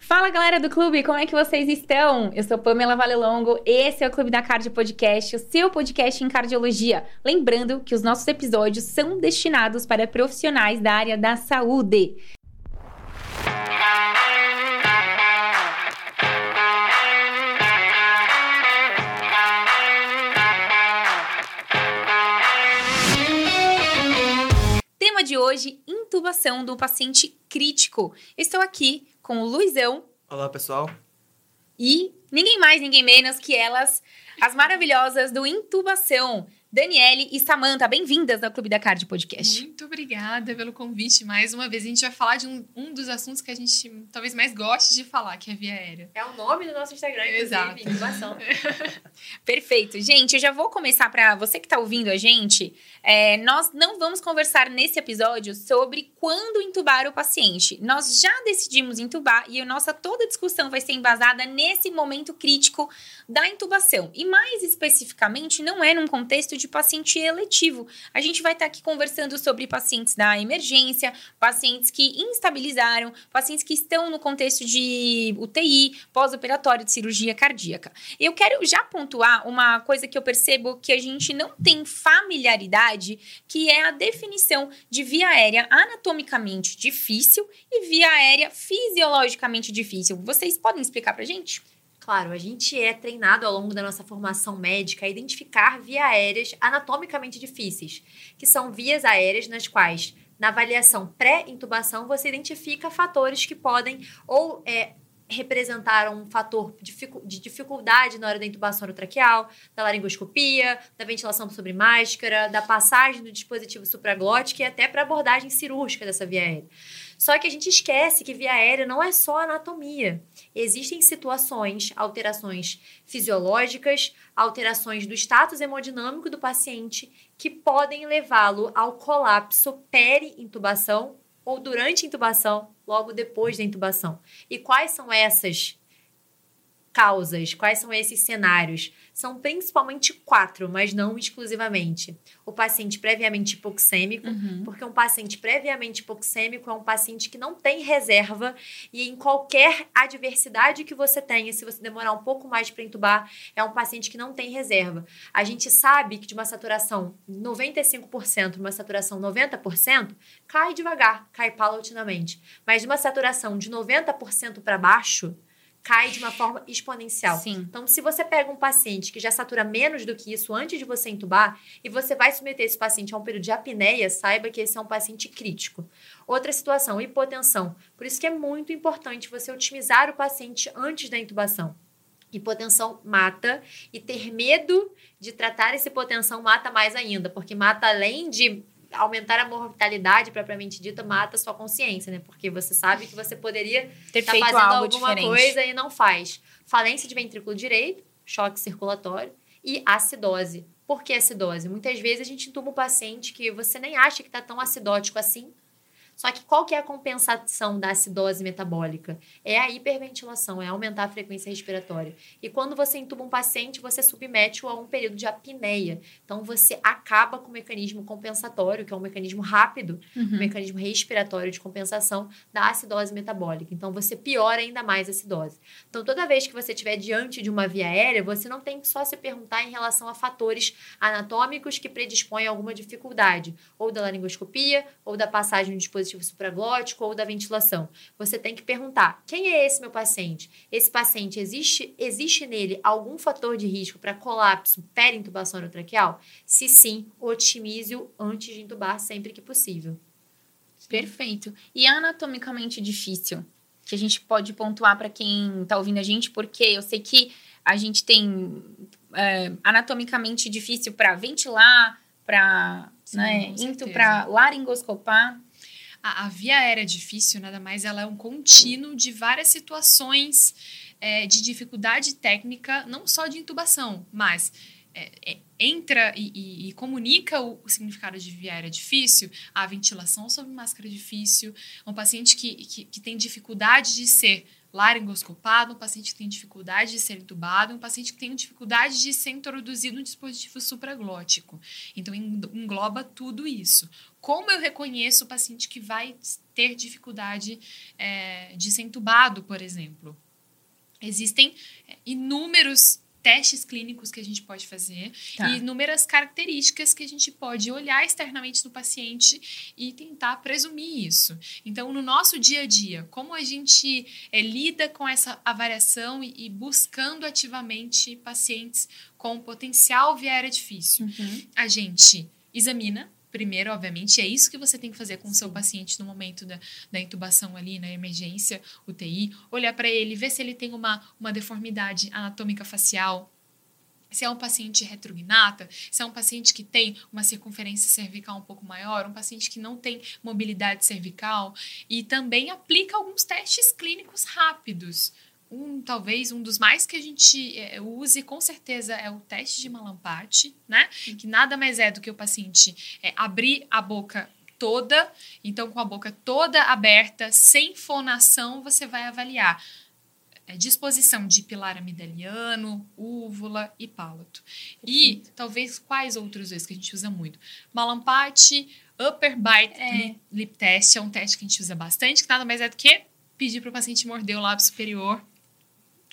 Fala galera do clube, como é que vocês estão? Eu sou Pamela Valelongo, esse é o Clube da Cardio Podcast, o seu podcast em cardiologia. Lembrando que os nossos episódios são destinados para profissionais da área da saúde. Tema de hoje: intubação do paciente crítico. Estou aqui com o Luizão. Olá, pessoal. E ninguém mais, ninguém menos que elas, as maravilhosas do Intubação. Daniele e Samanta, bem-vindas ao Clube da Card Podcast. Muito obrigada pelo convite. Mais uma vez, a gente vai falar de um, um dos assuntos que a gente talvez mais goste de falar, que é a via aérea. É o nome do nosso Instagram, inclusive, Exato. intubação. Perfeito. Gente, eu já vou começar para você que está ouvindo a gente. é, nós não vamos conversar nesse episódio sobre quando intubar o paciente. Nós já decidimos intubar e a nossa toda discussão vai ser embasada nesse momento crítico da intubação. E mais especificamente, não é num contexto de paciente eletivo. A gente vai estar aqui conversando sobre pacientes da emergência, pacientes que instabilizaram, pacientes que estão no contexto de UTI, pós-operatório de cirurgia cardíaca. Eu quero já pontuar uma coisa que eu percebo que a gente não tem familiaridade, que é a definição de via aérea anatomicamente difícil e via aérea fisiologicamente difícil. Vocês podem explicar pra gente? Claro, a gente é treinado ao longo da nossa formação médica a identificar vias aéreas anatomicamente difíceis, que são vias aéreas nas quais, na avaliação pré-intubação, você identifica fatores que podem ou é, representar um fator de dificuldade na hora da intubação orotraqueal, da laringoscopia, da ventilação sobre máscara, da passagem do dispositivo supraglótico e até para abordagem cirúrgica dessa via aérea. Só que a gente esquece que via aérea não é só anatomia. Existem situações, alterações fisiológicas, alterações do status hemodinâmico do paciente que podem levá-lo ao colapso peri-intubação ou durante a intubação, logo depois da intubação. E quais são essas causas? Quais são esses cenários? São principalmente quatro, mas não exclusivamente. O paciente previamente hipoxêmico, porque um paciente previamente hipoxêmico é um paciente que não tem reserva e em qualquer adversidade que você tenha, se você demorar um pouco mais para entubar, é um paciente que não tem reserva. A gente sabe que de uma saturação 95%, uma saturação 90%, cai devagar, cai paulatinamente. Mas de uma saturação de 90% para baixo, cai de uma forma exponencial. Sim. Então, se você pega um paciente que já satura menos do que isso antes de você entubar e você vai submeter esse paciente a um período de apneia, saiba que esse é um paciente crítico. Outra situação, hipotensão. Por isso que é muito importante você otimizar o paciente antes da intubação. Hipotensão mata e ter medo de tratar essa hipotensão mata mais ainda, porque mata além de aumentar a mortalidade propriamente dita, mata a sua consciência, né? Porque você sabe que você poderia Ter tá fazendo alguma diferente. coisa e não faz. Falência de ventrículo direito, choque circulatório e acidose. Por que acidose? Muitas vezes a gente entuba um paciente que você nem acha que está tão acidótico assim. Só que qual que é a compensação da acidose metabólica? É a hiperventilação, é aumentar a frequência respiratória. E quando você entuba um paciente, você submete-o a um período de apneia. Então você acaba com o mecanismo compensatório, que é um mecanismo rápido, Uhum. um mecanismo respiratório de compensação da acidose metabólica. Então, você piora ainda mais a acidose. Então, toda vez que você estiver diante de uma via aérea, você não tem que só se perguntar em relação a fatores anatômicos que predispõem a alguma dificuldade, ou da laringoscopia, ou da passagem do dispositivo supraglótico, ou da ventilação. Você tem que perguntar: quem é esse meu paciente? Esse paciente existe, existe nele algum fator de risco para colapso perintubação orotraqueal? Se sim, otimize-o antes de intubar sempre que possível. Perfeito. E anatomicamente difícil, que a gente pode pontuar para quem tá ouvindo a gente, porque eu sei que a gente tem é, anatomicamente difícil para ventilar, para né, para laringoscopar. A, a via aérea difícil, nada mais, ela é um contínuo de várias situações é, de dificuldade técnica, não só de intubação, mas é, é, entra e, e- e comunica o, o significado de via aérea difícil, a ventilação sob máscara difícil, um paciente que, que, que tem dificuldade de ser laringoscopado, um paciente que tem dificuldade de ser entubado, um paciente que tem dificuldade de ser introduzido no dispositivo supraglótico. Então, engloba tudo isso. Como eu reconheço o paciente que vai ter dificuldade é, de ser entubado, por exemplo? Existem é, inúmeros testes clínicos que a gente pode fazer tá. e inúmeras características que a gente pode olhar externamente no paciente e tentar presumir isso. Então, no nosso dia a dia, como a gente é, lida com essa avaliação e, e, buscando ativamente pacientes com potencial viária difícil? Uhum. A gente examina primeiro, obviamente, é isso que você tem que fazer com o seu paciente no momento da, da intubação ali, na emergência, UTI, olhar para ele, ver se ele tem uma, uma deformidade anatômica facial, se é um paciente retrognata, se é um paciente que tem uma circunferência cervical um pouco maior, um paciente que não tem mobilidade cervical, e também aplica alguns testes clínicos rápidos um talvez um dos mais que a gente é, use com certeza é o teste de Malamparte, né? Que nada mais é do que o paciente é, abrir a boca toda, então com a boca toda aberta, sem fonação, você vai avaliar é, disposição de pilar amidaliano, úvula e palato. E talvez quais outros vezes que a gente usa muito? Malamparte, upper bite é. lip test é um teste que a gente usa bastante, que nada mais é do que pedir para o paciente morder o lábio superior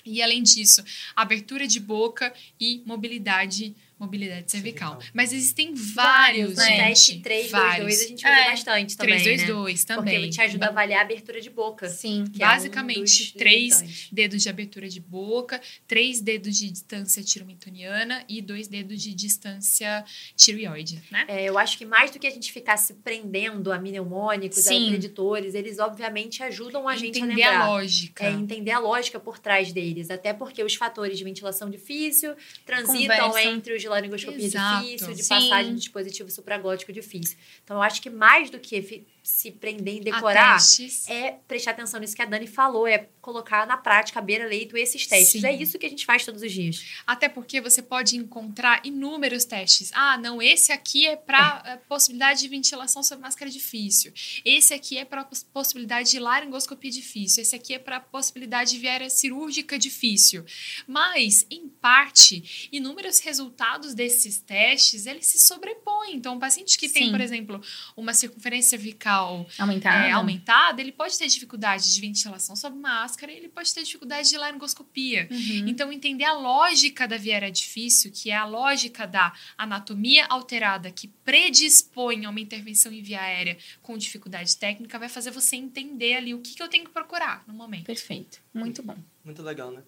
e além disso, abertura de boca e mobilidade mobilidade cervical. cervical. Mas existem vários, vários né? Teste 3, 2, 2 a gente usa é, bastante também, 3, 2, 2 também. Porque ele te ajuda a avaliar a abertura de boca. Sim. Basicamente, é um três dedos de abertura de boca, três dedos de distância tiromitoniana e dois dedos de distância tireoide, né? É, eu acho que mais do que a gente ficar se prendendo a mnemônicos, Sim. a preditores, eles obviamente ajudam a entender gente a lembrar. Entender a lógica. É, entender a lógica por trás deles. Até porque os fatores de ventilação difícil transitam Conversa. entre os de laringoscopia Exato. difícil, de Sim. passagem de dispositivo supraglótico difícil. Então, eu acho que mais do que se prender em decorar, é prestar atenção nisso que a Dani falou, é colocar na prática, beira-leito, esses testes. Sim. É isso que a gente faz todos os dias. Até porque você pode encontrar inúmeros testes. Ah, não, esse aqui é para é. possibilidade de ventilação sob máscara difícil. Esse aqui é para possibilidade de laringoscopia difícil. Esse aqui é para possibilidade de viária cirúrgica difícil. Mas, em parte, inúmeros resultados desses testes, eles se sobrepõem. Então, um paciente que Sim. tem, por exemplo, uma circunferência cervical aumentada. É, aumentada, ele pode ter dificuldade de ventilação sob máscara, ele pode ter dificuldade de laringoscopia. Uhum. Então, entender a lógica da via difícil, que é a lógica da anatomia alterada que predispõe a uma intervenção em via aérea com dificuldade técnica, vai fazer você entender ali o que, que eu tenho que procurar no momento. Perfeito. Muito bom. Muito legal, né?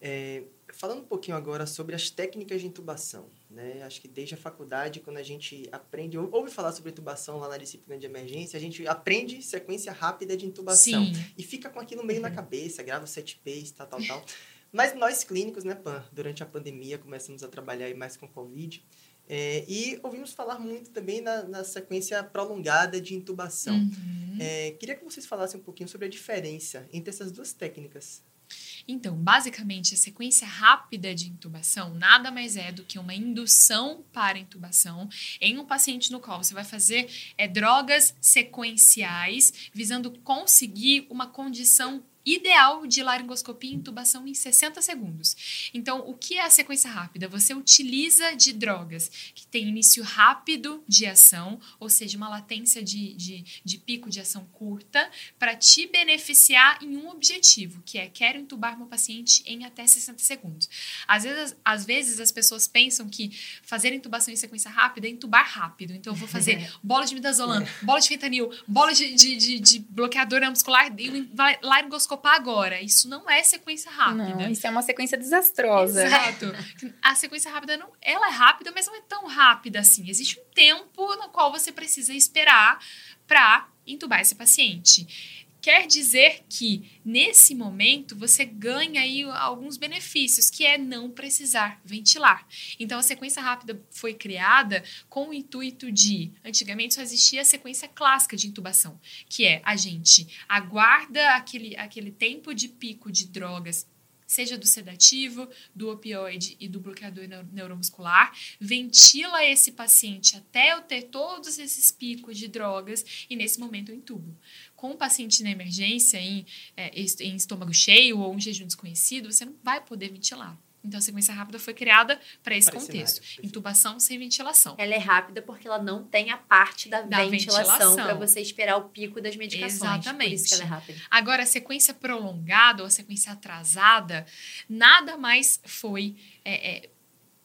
É, falando um pouquinho agora sobre as técnicas de intubação. Né? Acho que desde a faculdade, quando a gente aprende, ouve falar sobre intubação lá na disciplina de emergência, a gente aprende sequência rápida de intubação. Sim. E fica com aquilo meio uhum. na cabeça, grava o set pace, tal, tal, tal. Mas nós clínicos, né, Pan, durante a pandemia começamos a trabalhar mais com Covid. É, e ouvimos falar muito também na, na sequência prolongada de intubação. Uhum. É, queria que vocês falassem um pouquinho sobre a diferença entre essas duas técnicas. Então, basicamente, a sequência rápida de intubação nada mais é do que uma indução para intubação em um paciente no qual você vai fazer é, drogas sequenciais, visando conseguir uma condição ideal de laringoscopia e intubação em 60 segundos. Então, o que é a sequência rápida? Você utiliza de drogas que têm início rápido de ação, ou seja, uma latência de, de, de pico de ação curta, para te beneficiar em um objetivo, que é quero intubar meu paciente em até 60 segundos. Às vezes, às vezes as pessoas pensam que fazer intubação em sequência rápida é intubar rápido. Então, eu vou fazer bola de midazolam, bola de fentanil, bola de, de, de, de bloqueador muscular e laringoscopia endoscopar agora. Isso não é sequência rápida. Não, isso é uma sequência desastrosa. Exato. A sequência rápida, não, ela é rápida, mas não é tão rápida assim. Existe um tempo no qual você precisa esperar para intubar esse paciente. Quer dizer que nesse momento você ganha aí alguns benefícios, que é não precisar ventilar. Então a sequência rápida foi criada com o intuito de, antigamente só existia a sequência clássica de intubação, que é a gente aguarda aquele, aquele tempo de pico de drogas seja do sedativo, do opioide e do bloqueador neuromuscular, ventila esse paciente até eu ter todos esses picos de drogas e nesse momento eu entubo. Com o paciente na emergência, em, é, em estômago cheio ou um jejum desconhecido, você não vai poder ventilar. Então, a sequência rápida foi criada para esse contexto. Intubação sem ventilação. Ela é rápida porque ela não tem a parte da, da ventilação, para você esperar o pico das medicações. Exatamente. Por isso que ela é rápida. Agora, a sequência prolongada ou a sequência atrasada, nada mais foi é, é,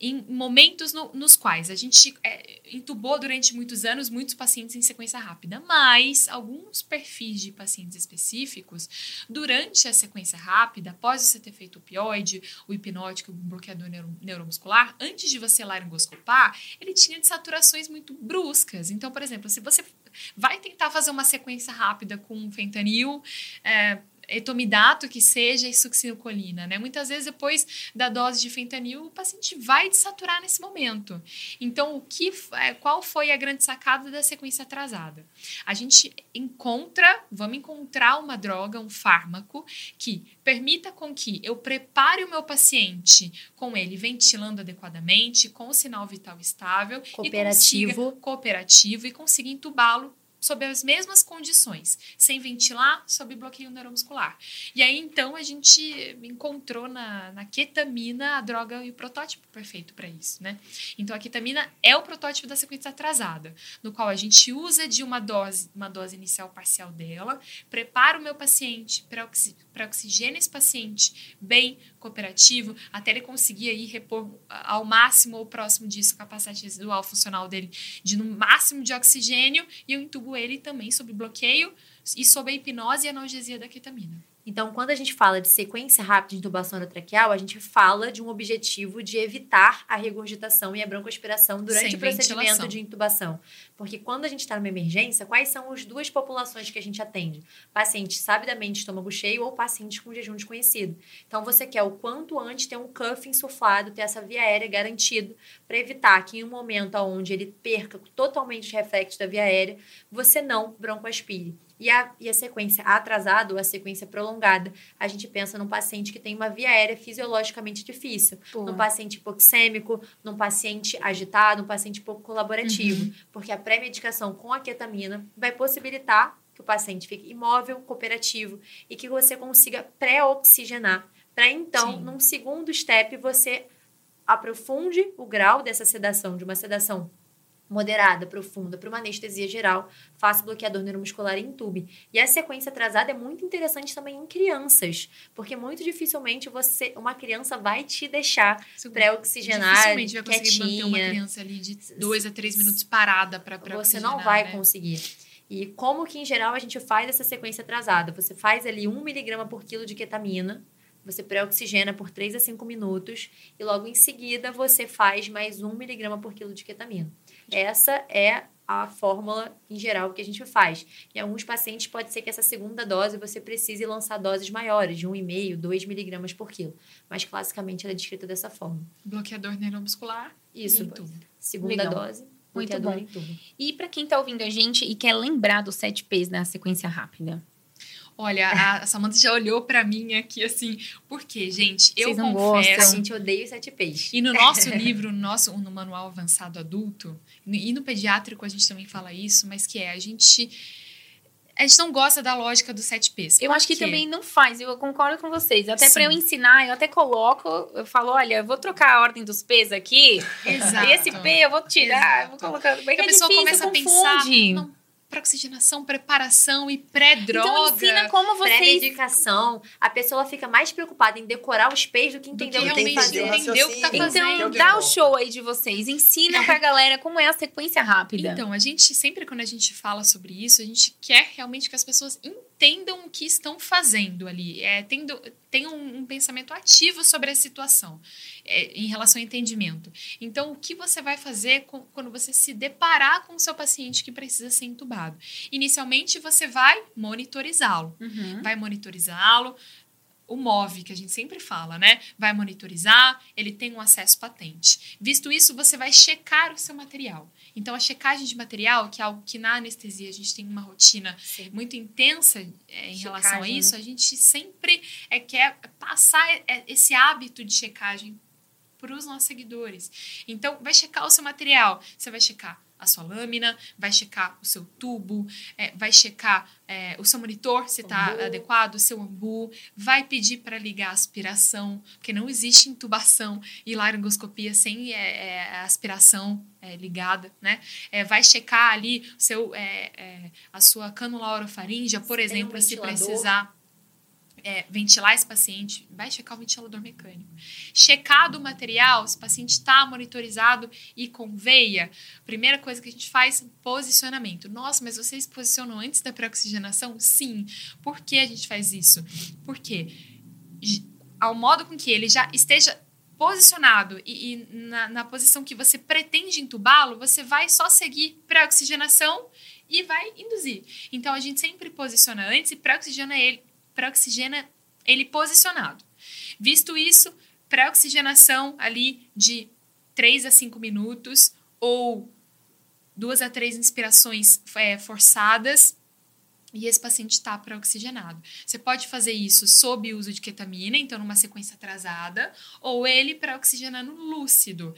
em momentos no, nos quais a gente é, durante muitos anos muitos pacientes em sequência rápida, mas alguns perfis de pacientes específicos, durante a sequência rápida, após você ter feito o opioide, o hipnótico, o bloqueador neuro, neuromuscular, antes de você laringoscopar, ele tinha desaturações muito bruscas. Então, por exemplo, se você vai tentar fazer uma sequência rápida com fentanil, é, etomidato que seja e succinilcolina, né? Muitas vezes depois da dose de fentanil o paciente vai desaturar nesse momento. Então, o que é, qual foi a grande sacada da sequência atrasada? A gente encontra, vamos encontrar uma droga, um fármaco que permita com que eu prepare o meu paciente com ele ventilando adequadamente, com o sinal vital estável cooperativo, e consiga, cooperativo e consiga entubá-lo sob as mesmas condições, sem ventilar, sob bloqueio neuromuscular. E aí, então, a gente encontrou na, na ketamina a droga e o protótipo perfeito para isso, né? Então, a ketamina é o protótipo da sequência atrasada, no qual a gente usa de uma dose, uma dose inicial parcial dela, prepara o meu paciente para oxi, oxigênio esse paciente bem cooperativo, até ele conseguir aí repor ao máximo ou próximo disso a capacidade residual funcional dele de no máximo de oxigênio e eu intubo ele também sob bloqueio e sob a hipnose e analgesia da ketamina. Então, quando a gente fala de sequência rápida de intubação orotraqueal, a gente fala de um objetivo de evitar a regurgitação e a broncoaspiração durante Sem o procedimento ventilação. de intubação. Porque quando a gente está numa emergência, quais são as duas populações que a gente atende? Pacientes sabidamente estômago cheio ou pacientes com jejum desconhecido. Então, você quer o quanto antes ter um cuff insuflado, ter essa via aérea garantida, para evitar que em um momento onde ele perca totalmente os reflexos da via aérea, você não broncoaspire. E a, e a sequência atrasada ou a sequência prolongada, a gente pensa num paciente que tem uma via aérea fisiologicamente difícil, Pô. num paciente hipoxêmico, num paciente agitado, num paciente pouco colaborativo. Uhum. Porque a pré-medicação com a ketamina vai possibilitar que o paciente fique imóvel, cooperativo e que você consiga pré-oxigenar. Para então, Sim. num segundo step, você aprofunde o grau dessa sedação, de uma sedação moderada, profunda, para uma anestesia geral, faça bloqueador neuromuscular em tube. E a sequência atrasada é muito interessante também em crianças, porque muito dificilmente você, uma criança vai te deixar pré-oxigenar, Dificilmente vai conseguir manter uma criança ali de dois a três minutos parada para Você não vai né? conseguir. E como que, em geral, a gente faz essa sequência atrasada? Você faz ali 1 miligrama por quilo de ketamina, você pré-oxigena por 3 a 5 minutos e logo em seguida você faz mais 1 miligrama por quilo de ketamina. Essa é a fórmula em geral que a gente faz. Em alguns pacientes pode ser que essa segunda dose você precise lançar doses maiores, de 1,5, 2 miligramas por quilo. Mas classicamente ela é descrita dessa forma. Bloqueador neuromuscular. Isso. Segunda Legal. dose. Muito bom. E para quem está ouvindo a gente e quer lembrar dos 7 P's da sequência rápida? Olha, a Samantha já olhou para mim aqui assim, porque, gente, eu Vocês não confesso. Gostam. A gente odeia os sete peixes. E no nosso livro, no nosso no manual avançado adulto, e no pediátrico a gente também fala isso, mas que é a gente a gente não gosta da lógica dos sete P's. Eu acho que também não faz, eu concordo com vocês. Até para eu ensinar, eu até coloco, eu falo, olha, eu vou trocar a ordem dos P's aqui. Exato. Esse P eu vou tirar, eu vou colocar. Porque a é pessoa difícil, começa confunde. a pensar, não, para oxigenação, preparação e pré-droga. Então ensina como vocês... Pré-medicação. A pessoa fica mais preocupada em decorar os pés do que entender do que o que tem que fazer. Entender o que tá fazendo. Então, dá o show aí de vocês. Ensina pra galera como é a sequência rápida. Então, a gente, sempre quando a gente fala sobre isso, a gente quer realmente que as pessoas entendam o que estão fazendo ali. É, tendo, tem um, um pensamento ativo sobre a situação é, em relação ao entendimento. Então, o que você vai fazer com, quando você se deparar com o seu paciente que precisa ser entubado? Inicialmente, você vai monitorizá-lo. Uhum. Vai monitorizá-lo, o MOV, que a gente sempre fala, né? Vai monitorizar, ele tem um acesso patente. Visto isso, você vai checar o seu material. Então, a checagem de material, que é algo que na anestesia a gente tem uma rotina Sim. muito intensa é, em Checagem, relação a né? isso, a gente sempre é, quer passar é, esse hábito de checagem para os nossos seguidores. Então, vai checar o seu material. Você vai checar a sua lâmina, vai checar o seu tubo, é, vai checar é, o seu monitor se está adequado, o seu ambu, vai pedir para ligar a aspiração, porque não existe intubação e laringoscopia sem é, é, aspiração é, ligada, né? É, vai checar ali o seu, a sua cânula orofaríngea, por tem um exemplo, se precisar é, ventilar esse paciente, vai checar o ventilador mecânico. Checado o material, se o paciente está monitorizado e com veia, primeira coisa que a gente faz, posicionamento. Nossa, mas vocês posicionam antes da pré-oxigenação? Sim. Por que a gente faz isso? Porque ao modo com que ele já esteja posicionado e, e na, na posição que você pretende entubá-lo, você vai só seguir pré-oxigenação e vai induzir. Então a gente sempre posiciona antes e pré-oxigena ele, pré-oxigena ele posicionado. Visto isso, pré-oxigenação ali de 3 a 5 minutos ou duas a três inspirações é, forçadas e esse paciente está pré-oxigenado. Você pode fazer isso sob uso de ketamina, então numa sequência atrasada, ou ele pré-oxigenando lúcido.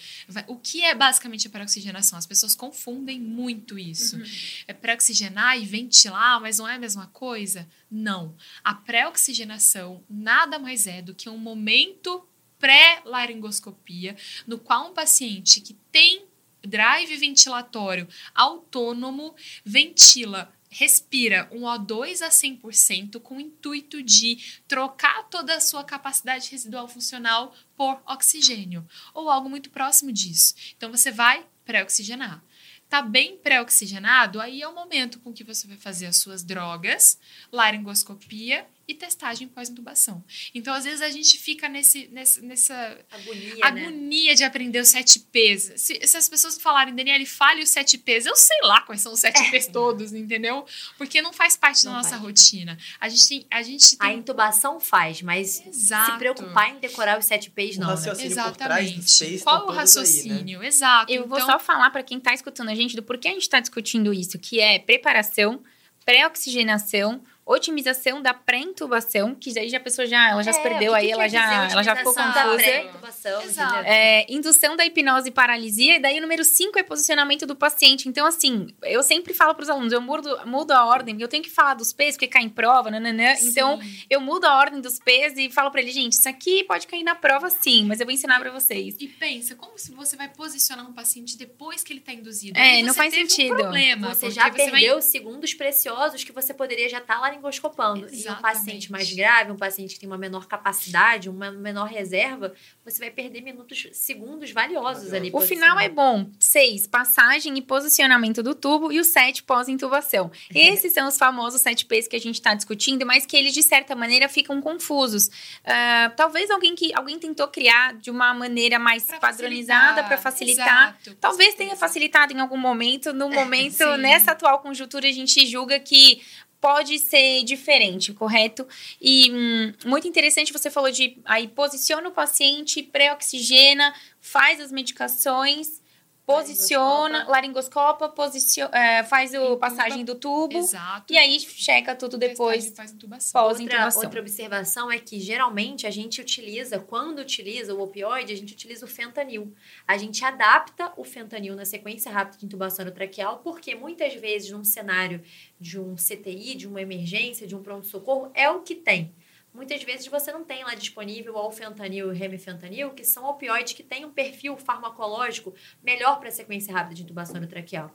O que é basicamente a pré-oxigenação? As pessoas confundem muito isso. É pré-oxigenar e ventilar, mas não é a mesma coisa? Não. A pré-oxigenação nada mais é do que um momento pré-laringoscopia, no qual um paciente que tem drive ventilatório autônomo ventila, respira um O2 a 100% com o intuito de trocar toda a sua capacidade residual funcional por oxigênio ou algo muito próximo disso. Então você vai pré-oxigenar. Tá bem pré-oxigenado, aí é o momento com que você vai fazer as suas drogas, laringoscopia e testagem pós-intubação. Então, às vezes, a gente fica nesse, nesse- nessa Agonia, né? agonia de aprender os sete P's. Se, se as pessoas falarem, Daniele, fale os sete P's, eu sei lá quais são os sete P's todos, entendeu? Porque não faz parte da É. Não nossa faz. rotina. A gente tem. A gente A tem intubação faz, mas Exato. se preocupar em decorar os sete P's, O não. Né? raciocínio por trás dos Exatamente. Qual o todos aí, né? raciocínio? Exato. Eu vou então, só falar para quem está escutando a gente do porquê a gente está discutindo isso, que é preparação, pré-oxigenação, otimização da pré-intubação, que aí já a pessoa já, ela já se É, perdeu, o que aí que ela já, ela já ficou confusa. pré-intubação, Exato. entendeu? É, indução da hipnose e paralisia, e daí o número 5 é posicionamento do paciente. Então, assim, eu sempre falo para os alunos, eu mudo, mudo a ordem, eu tenho que falar dos P's, porque cai em prova, nananã. Então, eu mudo a ordem dos P's e falo para ele, gente, isso aqui pode cair na prova sim, mas eu vou ensinar para vocês. E pensa, como se você vai posicionar um paciente depois que ele está induzido? É, não faz sentido. Um problema, Você já vai- perdeu segundos preciosos que você poderia já estar laringoscopando. E um Exatamente. paciente mais grave, um paciente que tem uma menor capacidade, uma menor reserva, você vai perder minutos, segundos valiosos ali. O final é bom. Seis, passagem e posicionamento do tubo. E o sete, pós-intubação. Esses são os famosos sete P's que a gente está discutindo, mas que eles, de certa maneira, ficam confusos. Ah, talvez alguém que alguém tentou criar de uma maneira mais Pra padronizada para facilitar. Exato, Talvez tenha facilitado em algum momento. No momento, nessa atual conjuntura, a gente julga que pode ser diferente, correto? E hum, muito interessante, você falou de aí posiciona o paciente, pré-oxigena, faz as medicações, posiciona, laringoscopa, posiciona, é, faz o Intuba. passagem do tubo Exato. e aí checa tudo depois. Faz intubação. pós- Outra, outra observação é que geralmente a gente utiliza, quando utiliza o opioide, a gente utiliza o fentanil. A gente adapta o fentanil na sequência rápida de intubação traqueal, porque muitas vezes num cenário de um CTI, de uma emergência, de um pronto-socorro, é o que tem. Muitas vezes você não tem lá disponível o fentanil e o remifentanil, que são opioides que têm um perfil farmacológico melhor para a sequência rápida de intubação traqueal.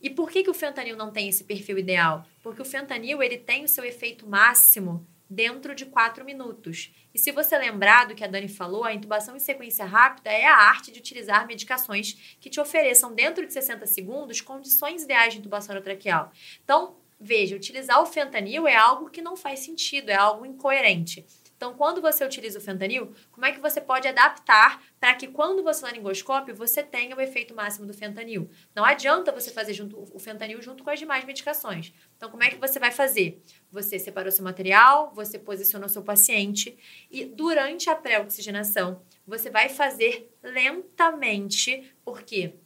E por que, que o fentanil não tem esse perfil ideal? Porque o fentanil ele tem o seu efeito máximo dentro de 4 minutos. E se você lembrar do que a Dani falou, a intubação em sequência rápida é a arte de utilizar medicações que te ofereçam dentro de 60 segundos condições ideais de intubação traqueal. Então, veja, utilizar o fentanil é algo que não faz sentido, é algo incoerente. Então, quando você utiliza o fentanil, como é que você pode adaptar para que quando você laringoscope, você tenha o efeito máximo do fentanil? Não adianta você fazer junto, o fentanil junto com as demais medicações. Então, como é que você vai fazer? Você separou seu material, você posicionou seu paciente e durante a pré-oxigenação, você vai fazer lentamente, porque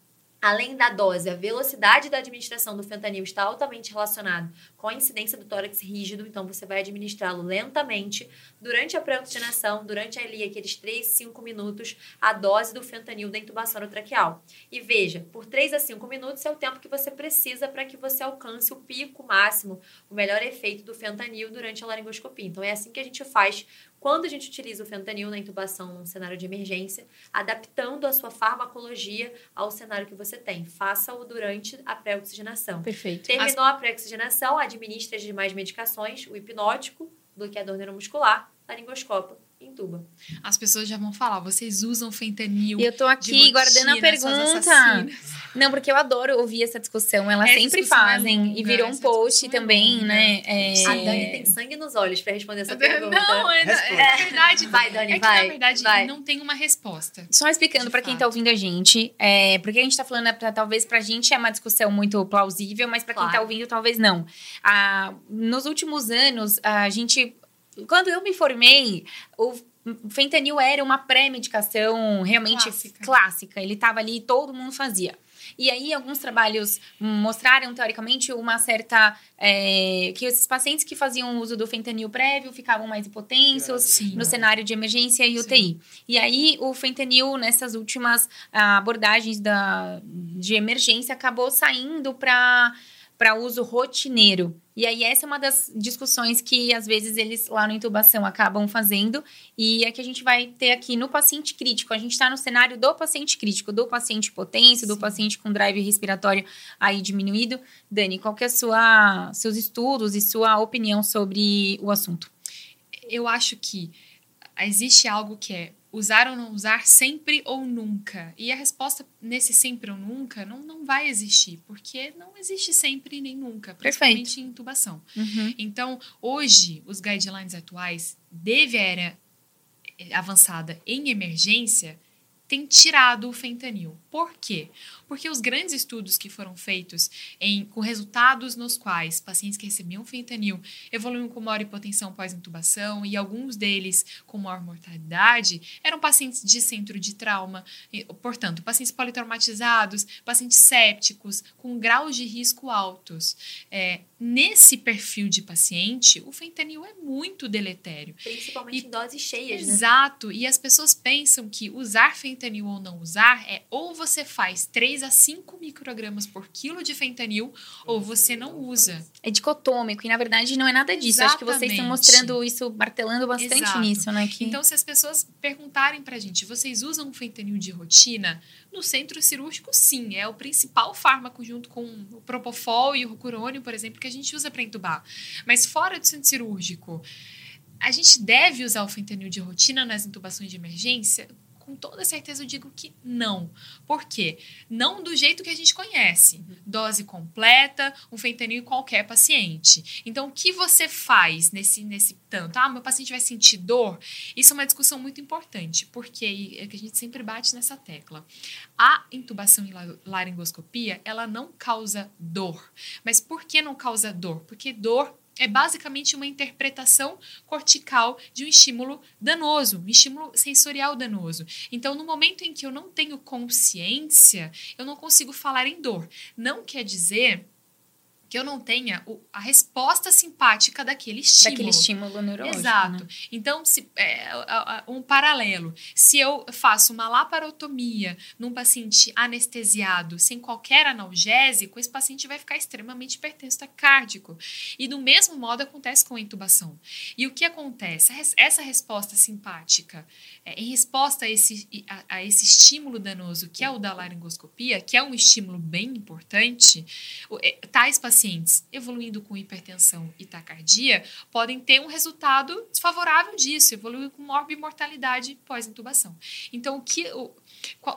Além da dose, a velocidade da administração do fentanil está altamente relacionado com a incidência do tórax rígido, então você vai administrá-lo lentamente durante a pré-oxigenação, durante ali aqueles 3, 5 minutos, a dose do fentanil da intubação traqueal. E veja, por 3 a 5 minutos é o tempo que você precisa para que você alcance o pico máximo, o melhor efeito do fentanil durante a laringoscopia. Então é assim que a gente faz quando a gente utiliza o fentanil na intubação num cenário de emergência, adaptando a sua farmacologia ao cenário que você tem. Faça-o durante a pré-oxigenação. Perfeito. Terminou As... a pré-oxigenação, administre as demais medicações, o hipnótico, bloqueador neuromuscular, laringoscopa intuba. As pessoas já vão falar, vocês usam fentanil. E eu tô aqui guardando a pergunta. Não, porque eu adoro ouvir essa discussão. Elas essa sempre discussão é fazem. É longa, e virou um post é também, né? É... A Dani tem sangue nos olhos para responder essa pergunta. Não, é, é verdade. Vai, Dani, é vai. Que, na verdade, vai. não tem uma resposta. Só explicando para quem tá ouvindo a gente, é, porque a gente tá falando, é pra, talvez pra gente é uma discussão muito plausível, mas para claro. quem tá ouvindo, talvez não. Ah, nos últimos anos, a gente quando eu me formei, o fentanil era uma pré-medicação realmente clássica. clássica. Ele estava ali, todo mundo fazia. E aí, alguns trabalhos mostraram, teoricamente, uma certa. É, que esses pacientes que faziam uso do fentanil prévio ficavam mais hipotensos Sim, no né? cenário de emergência e UTI. Sim. E aí, o fentanil, nessas últimas ah, abordagens da, de emergência, acabou saindo para para uso rotineiro. E aí, essa é uma das discussões que, às vezes, eles lá no intubação acabam fazendo. E é que a gente vai ter aqui no paciente crítico. A gente está no cenário do paciente crítico, do paciente potência, do paciente com drive respiratório aí diminuído. Dani, qual que é sua, seus estudos e sua opinião sobre o assunto? Eu acho que existe algo que é usar ou não usar sempre ou nunca. E a resposta nesse sempre ou nunca não, não vai existir, porque não existe sempre nem nunca, principalmente Perfeito. em intubação. Uhum. Então, hoje, os guidelines atuais de era avançada em emergência tem tirado o fentanil. Por quê? Porque os grandes estudos que foram feitos em, com resultados nos quais pacientes que recebiam fentanil evoluíam com maior hipotensão pós-intubação e alguns deles com maior mortalidade eram pacientes de centro de trauma, portanto, pacientes politraumatizados, pacientes sépticos, com graus de risco altos. É, nesse perfil de paciente, o fentanil é muito deletério. Principalmente e, em doses cheias, exato, né? Exato. E as pessoas pensam que usar fentanil ou não usar é ou você faz 3 a 5 microgramas por quilo de fentanil ou você não usa. É dicotômico e na verdade não é nada disso. Exatamente. Acho que vocês estão mostrando isso, martelando bastante Exato. nisso, né? Que... Então, se as pessoas perguntarem pra gente, vocês usam fentanil de rotina? No centro cirúrgico, sim. É o principal fármaco junto com o propofol e o rucurônio, por exemplo, que a gente usa para entubar. Mas fora do centro cirúrgico, a gente deve usar o fentanil de rotina nas intubações de emergência? Com toda certeza eu digo que não. Por quê? Não do jeito que a gente conhece. Dose completa, um fentanil em qualquer paciente. Então, o que você faz nesse, nesse tanto? Ah, meu paciente vai sentir dor? Isso é uma discussão muito importante, porque é que a gente sempre bate nessa tecla. A intubação e laringoscopia, ela não causa dor. Mas por que não causa dor? Porque dor é basicamente uma interpretação cortical de um estímulo danoso, um estímulo sensorial danoso. Então, no momento em que eu não tenho consciência, eu não consigo falar em dor. Não quer dizer que eu não tenha o, a resposta simpática daquele estímulo. Daquele estímulo neurológico. Exato. Né? Então, se, é, um paralelo. Se eu faço uma laparotomia num paciente anestesiado sem qualquer analgésico, esse paciente vai ficar extremamente hipertenso cardíaco. E do mesmo modo acontece com a intubação. E o que acontece? Essa resposta simpática, é, em resposta a esse, a, a esse estímulo danoso, que é o da laringoscopia, que é um estímulo bem importante, é, tais pacientes pacientes evoluindo com hipertensão e taquicardia podem ter um resultado desfavorável disso, evoluir com morbimortalidade pós-intubação. Então, o que, o,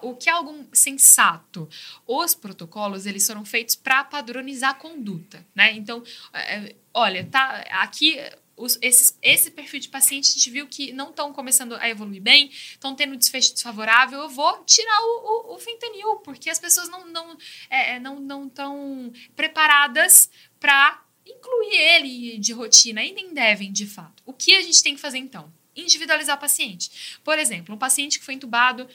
o que é algo sensato? Os protocolos, eles foram feitos para padronizar a conduta, né? Então, é, olha, tá aqui os, esses, esse perfil de paciente a gente viu que não estão começando a evoluir bem, estão tendo desfecho desfavorável, eu vou tirar o, o, o fentanil, porque as pessoas não estão não, é, é, não, não preparadas para incluir ele de rotina e nem devem, de fato. O que a gente tem que fazer então? Individualizar o paciente. Por exemplo, um paciente que foi entubado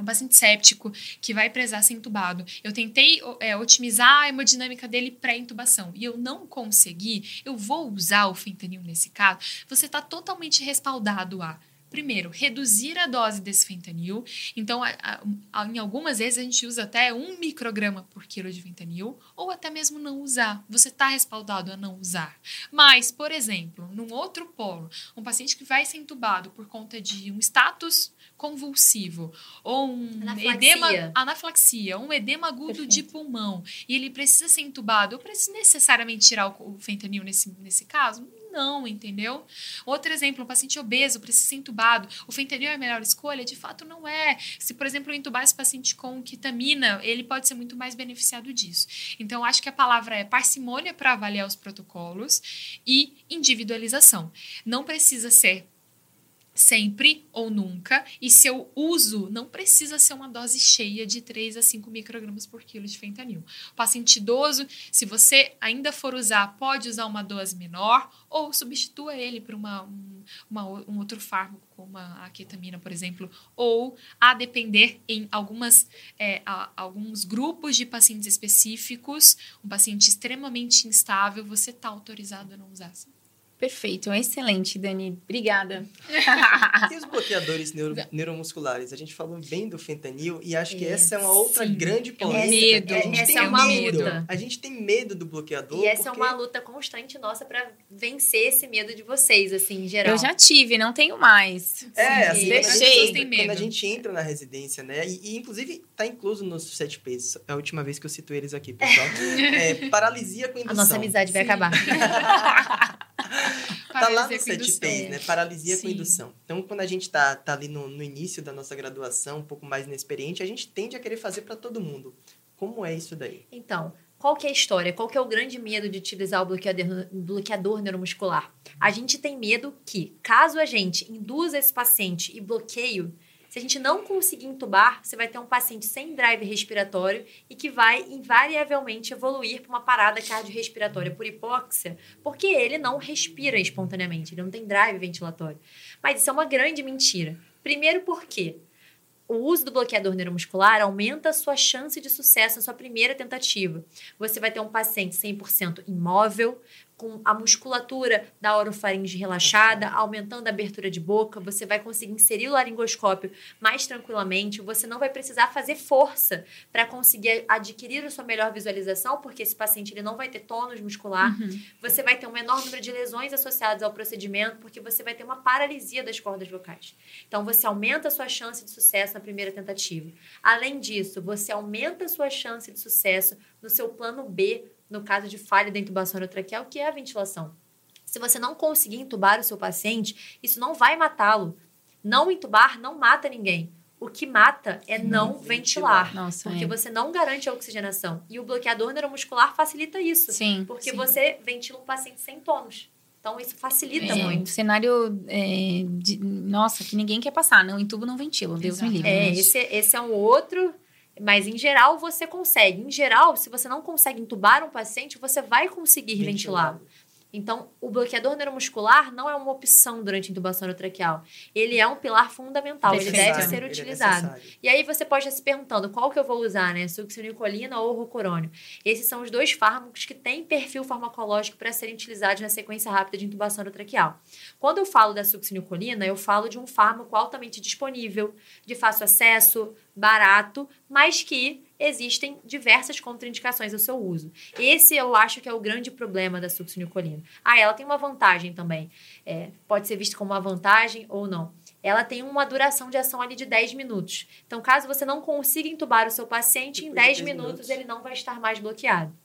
um paciente séptico que vai precisar ser entubado. Eu tentei é, otimizar a hemodinâmica dele pré-intubação e eu não consegui, eu vou usar o fentanil nesse caso. Você está totalmente respaldado a Primeiro, reduzir a dose desse fentanil. Então, a, a, em algumas vezes a gente usa até um micrograma por quilo de fentanil, ou até mesmo não usar. Você está respaldado a não usar. Mas, por exemplo, num outro polo, um paciente que vai ser entubado por conta de um status convulsivo ou um Anaflaxia. edema, anaflaxia, um edema agudo Perfeito. de pulmão e ele precisa ser entubado, eu preciso necessariamente tirar o, o fentanil nesse, nesse caso? Não, entendeu? Outro exemplo, um paciente obeso precisa ser entubado. O fentanil é a melhor escolha? De fato, não é. Se, por exemplo, eu entubar esse paciente com ketamina, ele pode ser muito mais beneficiado disso. Então, acho que a palavra é parcimônia para avaliar os protocolos e individualização. Não precisa ser sempre ou nunca, e seu uso não precisa ser uma dose cheia de 3 a 5 microgramas por quilo de fentanil. O paciente idoso, se você ainda for usar, pode usar uma dose menor ou substitua ele por uma, um, uma, um outro fármaco, como a, ketamina, por exemplo, ou a depender em algumas, é, a- alguns grupos de pacientes específicos, um paciente extremamente instável, você está autorizado a não usar. sim. Perfeito, excelente, Dani. Obrigada. E os bloqueadores neuro- neuromusculares? A gente falou bem do fentanil e acho que É, essa é uma outra sim. grande É polêmica. medo. A gente Essa tem é uma medo. luta. A gente tem medo do bloqueador. E essa é porque- uma luta constante nossa pra vencer esse medo de vocês, assim, em geral. Eu já tive, não tenho mais. É, assim, quando a, Deixei. gente, quando a medo. gente entra na residência, né? E, e, inclusive tá incluso nos sete P's. É a última vez que eu cito eles aqui, pessoal. É, paralisia com A indução. nossa amizade vai Sim. acabar. Tá lá no com 7 indução. P's, né? Paralisia com Sim. indução. Então, quando a gente tá, tá ali no, no início da nossa graduação, um pouco mais inexperiente, a gente tende a querer fazer para todo mundo. Como é isso daí? Então, qual que é a história? Qual que é o grande medo de utilizar o bloqueador, bloqueador neuromuscular? A gente tem medo que, caso a gente induza esse paciente e bloqueio, se a gente não conseguir entubar, você vai ter um paciente sem drive respiratório e que vai invariavelmente evoluir para uma parada cardiorrespiratória por hipóxia, porque ele não respira espontaneamente, ele não tem drive ventilatório. Mas isso é uma grande mentira. Primeiro porque o uso do bloqueador neuromuscular aumenta a sua chance de sucesso na sua primeira tentativa. Você vai ter um paciente 100% imóvel, com a musculatura da orofaringe relaxada, aumentando a abertura de boca, você vai conseguir inserir o laringoscópio mais tranquilamente, você não vai precisar fazer força para conseguir adquirir a sua melhor visualização, porque esse paciente ele não vai ter tônus muscular, você vai ter um menor número de lesões associadas ao procedimento, porque você vai ter uma paralisia das cordas vocais. Então, você aumenta a sua chance de sucesso na primeira tentativa. Além disso, você aumenta a sua chance de sucesso no seu plano B, no caso de falha da intubação orotraqueal, que é a ventilação. Se você não conseguir entubar o seu paciente, isso não vai matá-lo. Não entubar não mata ninguém. O que mata é não, ventilar. ventilar. Nossa, Porque é. você não garante a oxigenação. E o bloqueador neuromuscular facilita isso. Sim. Porque sim. você ventila um paciente sem tônus. Então, isso facilita É, muito. um cenário é, de- nossa, que ninguém quer passar. Não entubo, não ventilo. Deus me Exato. livre. É, esse, esse é um outro. Mas, em geral, você consegue. Em geral, se você não consegue entubar um paciente, você vai conseguir ventilar. Então, o bloqueador neuromuscular não é uma opção durante a intubação orotraqueal. Ele é um pilar fundamental, ele deve ser é utilizado. necessário. E aí você pode estar se perguntando qual que eu vou usar, né? Succinilcolina ou rocorônio. Esses são os dois fármacos que têm perfil farmacológico para serem utilizados na sequência rápida de intubação orotraqueal. Quando eu falo da succinilcolina, eu falo de um fármaco altamente disponível, de fácil acesso, barato, mas que existem diversas contraindicações ao seu uso. Esse eu acho que é o grande problema da succinilcolina. Ah, ela tem uma vantagem também. É, pode ser visto como uma vantagem ou não ela tem uma duração de ação ali de 10 minutos. Então, caso você não consiga entubar o seu paciente, em Depois de 10 10 minutos, minutos. ele não vai estar mais bloqueado.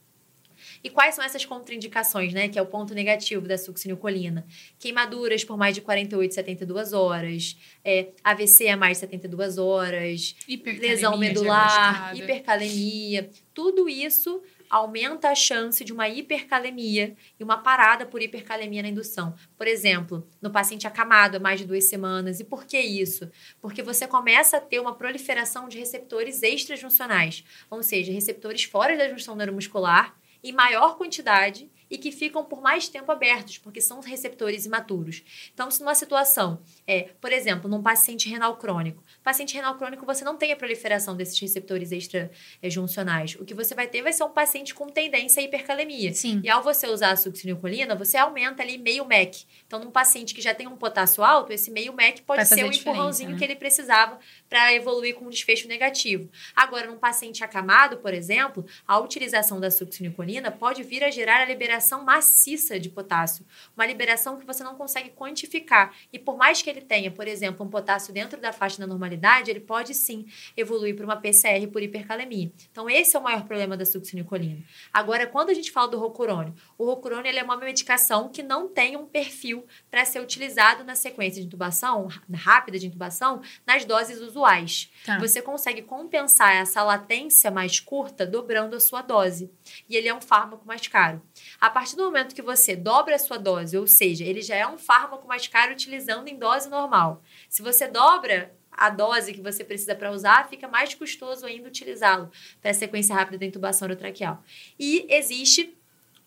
E quais são essas contraindicações, né? Que é o ponto negativo da succinilcolina. Queimaduras por mais de 48, 72 horas, é, AVC a mais de 72 horas, lesão medular, hipercalemia, tudo isso aumenta a chance de uma hipercalemia e uma parada por hipercalemia na indução. Por exemplo, no paciente acamado há mais de duas semanas. E por que isso? Porque você começa a ter uma proliferação de receptores extrajuncionais, ou seja, receptores fora da junção neuromuscular em maior quantidade e que ficam por mais tempo abertos, porque são receptores imaturos. Então, se numa situação, é, por exemplo, num paciente renal crônico, paciente renal crônico você não tem a proliferação desses receptores extrajuncionais. O que você vai ter vai ser um paciente com tendência à hipercalemia. Sim. E ao você usar a succinilcolina, você aumenta ali meio MEC. Então, num paciente que já tem um potássio alto, esse meio MEC pode Vai ser o diferença, empurrãozinho né? que ele precisava para evoluir com um desfecho negativo. Agora, num paciente acamado, por exemplo, a utilização da succinilcolina pode vir a gerar a liberação maciça de potássio. Uma liberação que você não consegue quantificar. E por mais que ele tenha, por exemplo, um potássio dentro da faixa da normalidade, ele pode sim evoluir para uma PCR por hipercalemia. Então, esse é o maior problema da succinilcolina. Agora, quando a gente fala do rocurônio, o rocurônio ele é uma medicação que não tem um perfil para ser utilizado na sequência de intubação, rápida de intubação, nas doses usuais. Tá. Você consegue compensar essa latência mais curta dobrando a sua dose. E ele é um fármaco mais caro. A partir do momento que você dobra a sua dose, ou seja, ele já é um fármaco mais caro utilizando em dose normal. Se você dobra a dose que você precisa para usar, fica mais custoso ainda utilizá-lo para a sequência rápida da intubação orotraqueal. E existe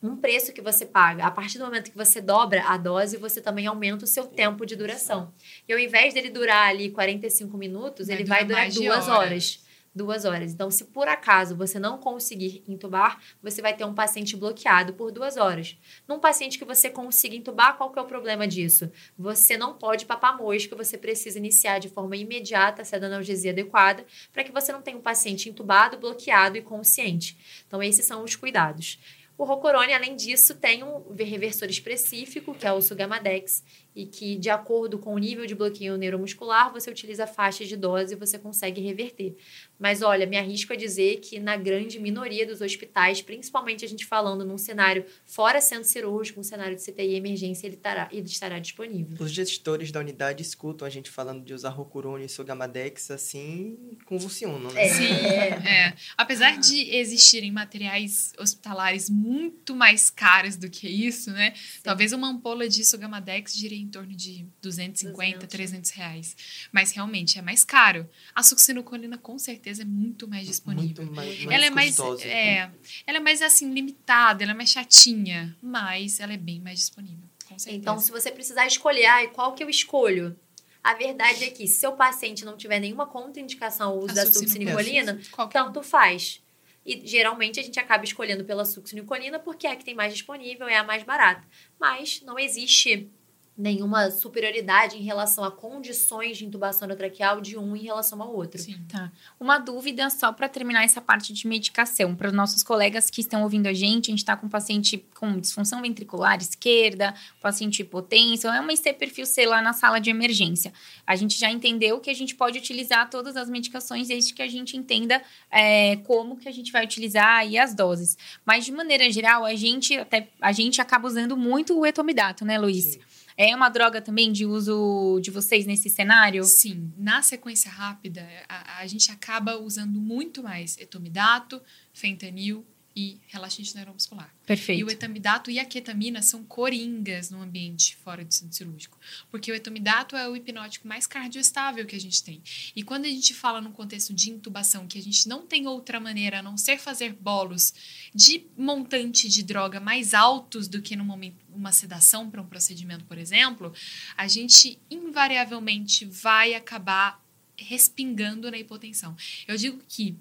um preço que você paga. A partir do momento que você dobra a dose, você também aumenta o seu tempo de duração. E ao invés dele durar ali 45 minutos, Vai ele vai durar duas hora. horas. Duas horas. Então, se por acaso você não conseguir intubar, você vai ter um paciente bloqueado por duas horas. Num paciente que você consiga intubar, qual que é o problema disso? Você não pode papar mosca, você precisa iniciar de forma imediata essa analgesia adequada para que você não tenha um paciente intubado, bloqueado e consciente. Então, esses são os cuidados. O Rocorone, além disso, tem um reversor específico, que é o Sugamadex, e que, de acordo com o nível de bloqueio neuromuscular, você utiliza faixas de dose e você consegue reverter. Mas olha, me arrisco a dizer que na grande minoria dos hospitais, principalmente a gente falando num cenário fora centro cirúrgico, um cenário de CTI e emergência, ele, tará, ele estará disponível. Os gestores da unidade escutam a gente falando de usar Rocurone e Sogamadex assim, convulsionam, né? É. Sim, é. Apesar de existirem materiais hospitalares muito mais caros do que isso, né? Talvez uma ampola de Sugamadex gire em torno de 250, 200. 300 reais. Mas realmente é mais caro. A succinilcolina com certeza é muito mais disponível. Muito mais, mais ela é mais, custosa. é, ela é mais assim limitada, ela é mais chatinha, mas ela é bem mais disponível. Com certeza. Então, se você precisar escolher, ai, qual que eu escolho? A verdade é que se seu paciente não tiver nenhuma contraindicação ao uso A da um. tanto faz. E geralmente a gente acaba escolhendo pela succinilcolina porque é a que tem mais disponível, é a mais barata. Mas não existe nenhuma superioridade em relação a condições de intubação orotraqueal de um em relação ao outro. Sim. Tá. Uma dúvida só para terminar essa parte de medicação. Para os nossos colegas que estão ouvindo a gente, a gente está com um paciente com disfunção ventricular esquerda, paciente hipotenso, é uma IC perfil C lá na sala de emergência. A gente já entendeu que a gente pode utilizar todas as medicações desde que a gente entenda é, como que a gente vai utilizar e as doses. Mas, de maneira geral, a gente, até, a gente acaba usando muito o etomidato, né, Luiz? Sim. É uma droga também de uso de vocês nesse cenário? Sim, na sequência rápida, a, a gente acaba usando muito mais etomidato, fentanil e relaxante neuromuscular. E Perfeito. o etamidato e a ketamina são coringas no ambiente fora do centro cirúrgico. Porque o etamidato é o hipnótico mais cardioestável que a gente tem. E quando a gente fala no contexto de intubação, que a gente não tem outra maneira a não ser fazer bolos de montante de droga mais altos do que no momento uma sedação para um procedimento, por exemplo, a gente invariavelmente vai acabar respingando na hipotensão. Eu digo que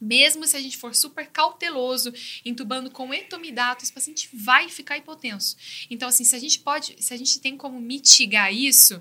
mesmo se a gente for super cauteloso, intubando com etomidato, esse paciente vai ficar hipotenso. Então, assim, se a gente pode, se a gente tem como mitigar isso,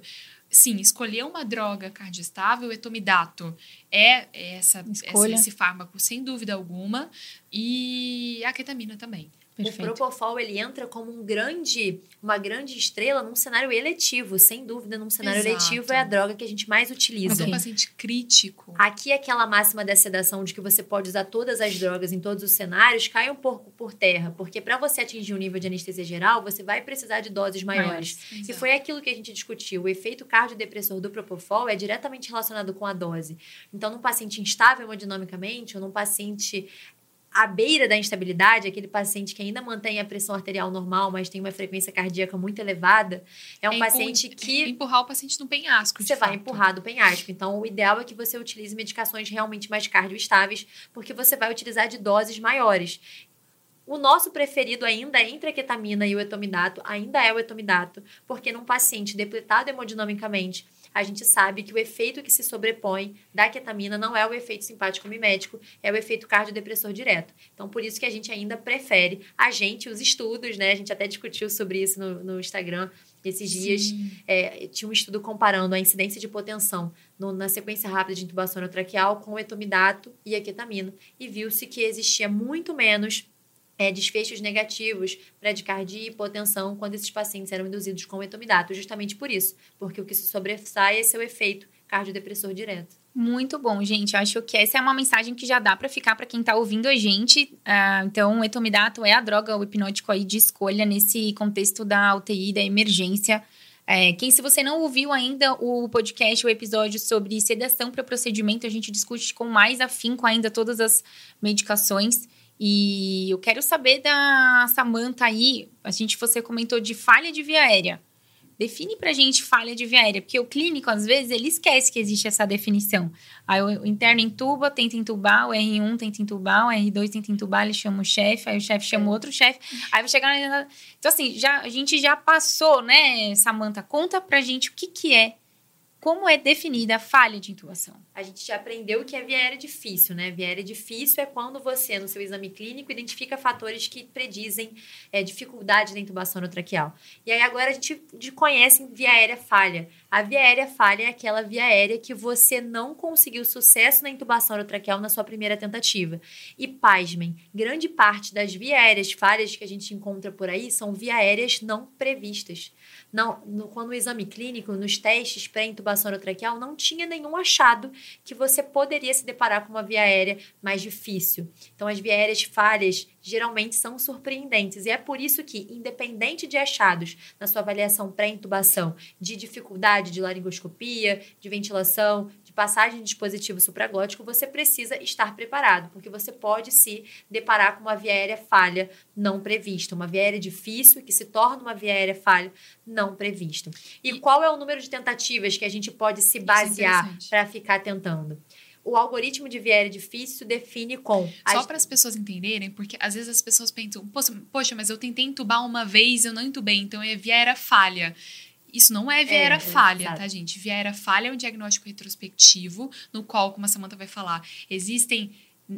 sim, escolher uma droga cardioestável, o etomidato é essa, Escolha. essa- esse fármaco, sem dúvida alguma, e a ketamina também. Perfeito. O Propofol, ele entra como um grande, uma grande estrela num cenário eletivo. Sem dúvida, num cenário Exato. eletivo é a droga que a gente mais utiliza. Mas é um paciente crítico. Aqui, aquela máxima da sedação de que você pode usar todas as drogas em todos os cenários cai um pouco por terra. Porque para você atingir um nível de anestesia geral, você vai precisar de doses maiores. E Exato. foi aquilo que a gente discutiu. O efeito cardiodepressor do Propofol é diretamente relacionado com a dose. Então, num paciente instável hemodinamicamente ou num paciente à beira da instabilidade, aquele paciente que ainda mantém a pressão arterial normal, mas tem uma frequência cardíaca muito elevada, é um É paciente empu- que Empurrar o paciente no penhasco. você vai fato. empurrar do penhasco. Então, o ideal é que você utilize medicações realmente mais cardioestáveis, porque você vai utilizar de doses maiores. O nosso preferido ainda entre a ketamina e o etomidato ainda é o etomidato, porque num paciente depletado hemodinamicamente, a gente sabe que o efeito que se sobrepõe da ketamina não é o efeito simpático mimético, é o efeito cardiodepressor direto. Então, por isso que a gente ainda prefere a gente, os estudos, né? A gente até discutiu sobre isso no, no Instagram esses dias. É, tinha um estudo comparando a incidência de hipotensão no- na sequência rápida de intubação orotraqueal com o etomidato e a ketamina. E viu-se que existia muito menos é, desfechos negativos, bradicardia e hipotensão quando esses pacientes eram induzidos com etomidato. Justamente por isso, porque o que se sobressai é seu efeito cardiodepressor direto. Muito bom, gente. Acho que essa é uma mensagem que já dá pra ficar pra quem tá ouvindo a gente. Ah, então, o etomidato é a droga, o hipnótico aí de escolha nesse contexto da UTI, da emergência. É, quem, se você não ouviu ainda o podcast, o episódio sobre sedação para procedimento, a gente discute com mais afinco ainda todas as medicações. E eu quero saber da Samantha aí, a gente, você comentou de falha de via aérea. Define pra gente falha de via aérea, porque o clínico, às vezes, ele esquece que existe essa definição. Aí o interno entuba, tenta entubar, o R1 tenta entubar, o R2 tenta entubar, ele chama o chefe, aí o chefe chama outro chefe, aí vai chegar na... Então, assim, já, a gente já passou, né, Samantha? Conta pra gente o que que é, como é definida a falha de intubação. A gente já aprendeu que a via aérea difícil, né? Via aérea difícil é quando você, no seu exame clínico, identifica fatores que predizem é, dificuldade na intubação orotraqueal. E aí agora a gente conhece via aérea falha. A via aérea falha é aquela via aérea que você não conseguiu sucesso na intubação orotraqueal na sua primeira tentativa. E pasmem, grande parte das via aéreas falhas que a gente encontra por aí são via aéreas não previstas. Não, no- quando o exame clínico, nos testes pré-intubação orotraqueal, não tinha nenhum achado que você poderia se deparar com uma via aérea mais difícil. Então, as via aéreas falhas geralmente são surpreendentes. E é por isso que, independente de achados na sua avaliação pré-intubação de dificuldade de laringoscopia, de ventilação, passagem de dispositivo supraglótico, você precisa estar preparado, porque você pode se deparar com uma via aérea falha não prevista, uma via aérea difícil que se torna uma via aérea falha não prevista. E, qual é o número de tentativas que a gente pode se é basear para ficar tentando? O algoritmo de via aérea difícil define com Só as- para as pessoas entenderem, porque às vezes as pessoas pensam, "Poxa, mas eu tentei entubar uma vez, eu não entubei, então é via falha. Isso não é É, aérea é, falha, tá, gente? Via aérea falha é um diagnóstico retrospectivo, no qual, como a Samanta vai falar, existem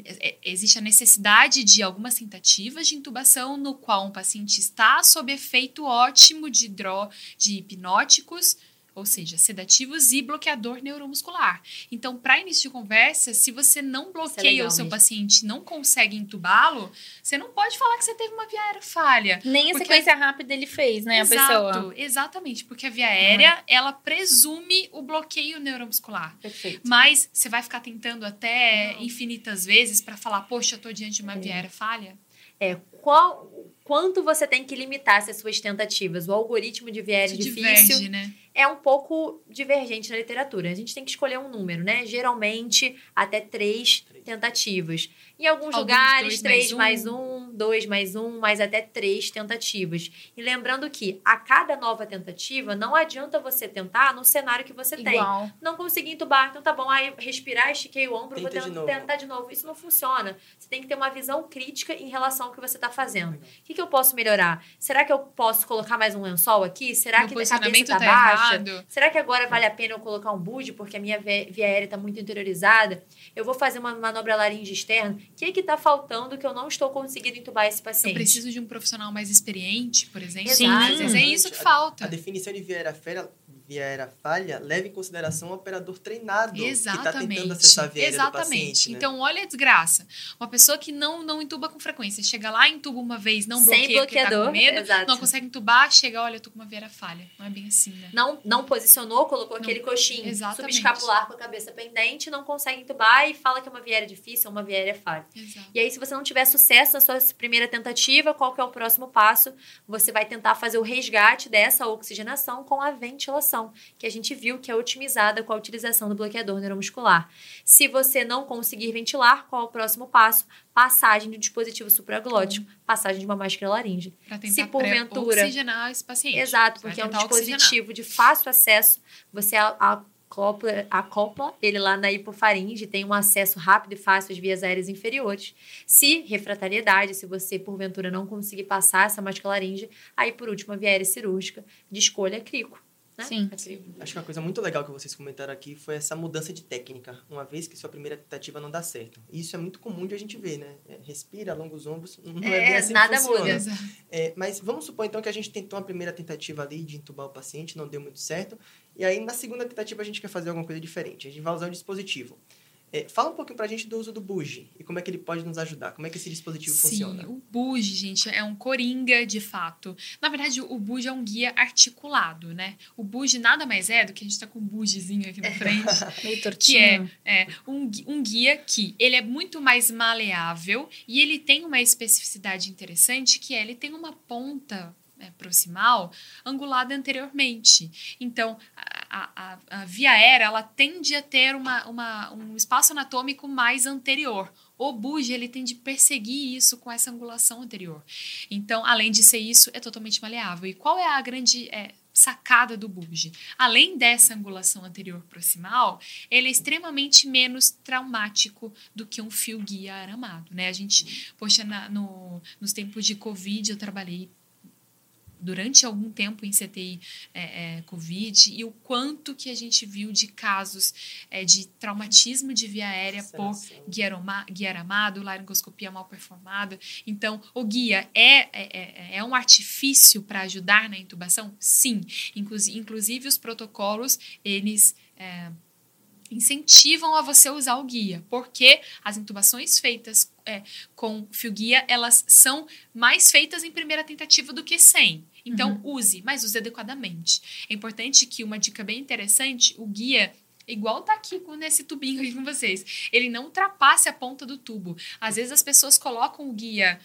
é, existe a necessidade de algumas tentativas de intubação no qual um paciente está sob efeito ótimo de, dro, de hipnóticos, ou seja, sedativos e bloqueador neuromuscular. Então, para início de conversa, se você não bloqueia legal o seu mesmo. paciente, não consegue intubá-lo, você não pode falar que você teve uma via aérea falha. Nem a sequência rápida ele fez, né, a pessoa. Exato, exatamente, porque a via aérea, ela presume o bloqueio neuromuscular. Perfeito. Mas você vai ficar tentando até Não. infinitas vezes para falar, poxa, eu tô diante de uma É. via aérea falha? É, qual, quanto você tem que limitar essas suas tentativas? O algoritmo de via aérea Isso difícil diverge, né? É um pouco divergente na literatura. A gente tem que escolher um número, né? Geralmente, até três tentativas. Em alguns, Alguns lugares, dois três mais mais um, dois mais um, mas até três tentativas. E lembrando que a cada nova tentativa, não adianta você tentar no cenário que você tem. Igual. Não consegui entubar, então tá bom. Aí respirar, estiquei o ombro, Tenta vou de tentar, de novo. Isso não funciona. Você tem que ter uma visão crítica em relação ao que você tá fazendo. O que, que eu posso melhorar? Será que eu posso colocar mais um lençol aqui? Será Meu que a cabeça tá, tá baixa? errado. Será que agora vale a pena eu colocar um bud porque a minha via aérea está muito interiorizada? Eu vou fazer uma manobra laringe externa. O que que tá faltando que eu não estou conseguindo entubar esse Eu paciente? preciso de um profissional mais experiente, por exemplo. Sim. Às vezes é isso que A- falta. A definição de via aérea via aérea falha leva em consideração o operador treinado que está Exatamente. tentando acessar a via do Exatamente. paciente. né? Então, olha a desgraça. Uma pessoa que não, não intuba com frequência, chega lá, intuba uma vez, não Sem bloqueia porque tá bloqueador, com medo, exato. não consegue intubar, chega, olha, eu tô com uma vieira falha. Não é bem assim, né? Não, não posicionou, colocou Não. aquele coxinho Exatamente. subescapular com a cabeça pendente, não consegue entubar e fala que é uma via aérea difícil, é uma via aérea falha. Exato. E aí, se você não tiver sucesso na sua primeira tentativa, qual que é o próximo passo? Você vai tentar fazer o resgate dessa oxigenação com a ventilação. Intubação, que a gente viu que é otimizada com a utilização do bloqueador neuromuscular. Se você não conseguir ventilar, qual é o próximo passo? Passagem do dispositivo supraglótico, passagem de uma máscara laríngea. Pra tentar Se porventura- oxigenar esse paciente. Exato, porque é um tentar oxigenar. dispositivo de fácil acesso. Você a- acopla, acopla ele lá na hipofaringe, tem um acesso rápido e fácil às vias aéreas inferiores. Se refratariedade, se você porventura não conseguir passar essa máscara laríngea, aí por último a via aérea cirúrgica de escolha é crico. Né? Sim. Acho que uma coisa muito legal que vocês comentaram aqui foi essa mudança de técnica, uma vez que sua primeira tentativa não dá certo. E isso é muito comum de a gente ver, né? É, Respira, alonga os ombros, não é, É, bem assim nada que funciona. muda. É, mas vamos supor então que a gente tentou uma primeira tentativa ali de entubar o paciente, não deu muito certo. E aí na segunda tentativa a gente quer fazer alguma coisa diferente. A gente vai usar um dispositivo. É, fala um pouquinho pra gente do uso do bugie e como é que ele pode nos ajudar. Como é que esse dispositivo Sim, funciona? o Buge, gente, é um coringa de fato. Na verdade, o Buge é um guia articulado, né? O Buge nada mais é do que a gente tá com um bugezinho aqui na frente. Meio que tortinho. é, é um, um guia que ele é muito mais maleável e ele tem uma especificidade interessante que é ele tem uma ponta proximal angulada anteriormente. Então, a, a, a via aérea ela tende a ter uma, uma, um espaço anatômico mais anterior. O buge ele tende a perseguir isso com essa angulação anterior. Então, além de ser isso, é totalmente maleável. E qual é a grande é, sacada do buge? Além dessa angulação anterior proximal, ele é extremamente menos traumático do que um fio guia aramado, né? A gente, poxa, na- no, nos tempos de Covid eu trabalhei durante algum tempo em CTI é, é, Covid e o quanto que a gente viu de casos é, de traumatismo de via aérea por Seleção. guia, aroma- guia aramado, laringoscopia mal performada. Então, o guia é, é, é- é um artifício para ajudar na intubação? Sim. Inclusi- inclusive, os protocolos, eles é, incentivam a você usar o guia, porque as intubações feitas é, com fio guia, elas são mais feitas em primeira tentativa do que sem. Então, use, mas use adequadamente. É importante que uma dica bem interessante, o guia Igual tá aqui com nesse tubinho aqui com vocês. Ele não ultrapasse a ponta do tubo. Às vezes as pessoas colocam o guia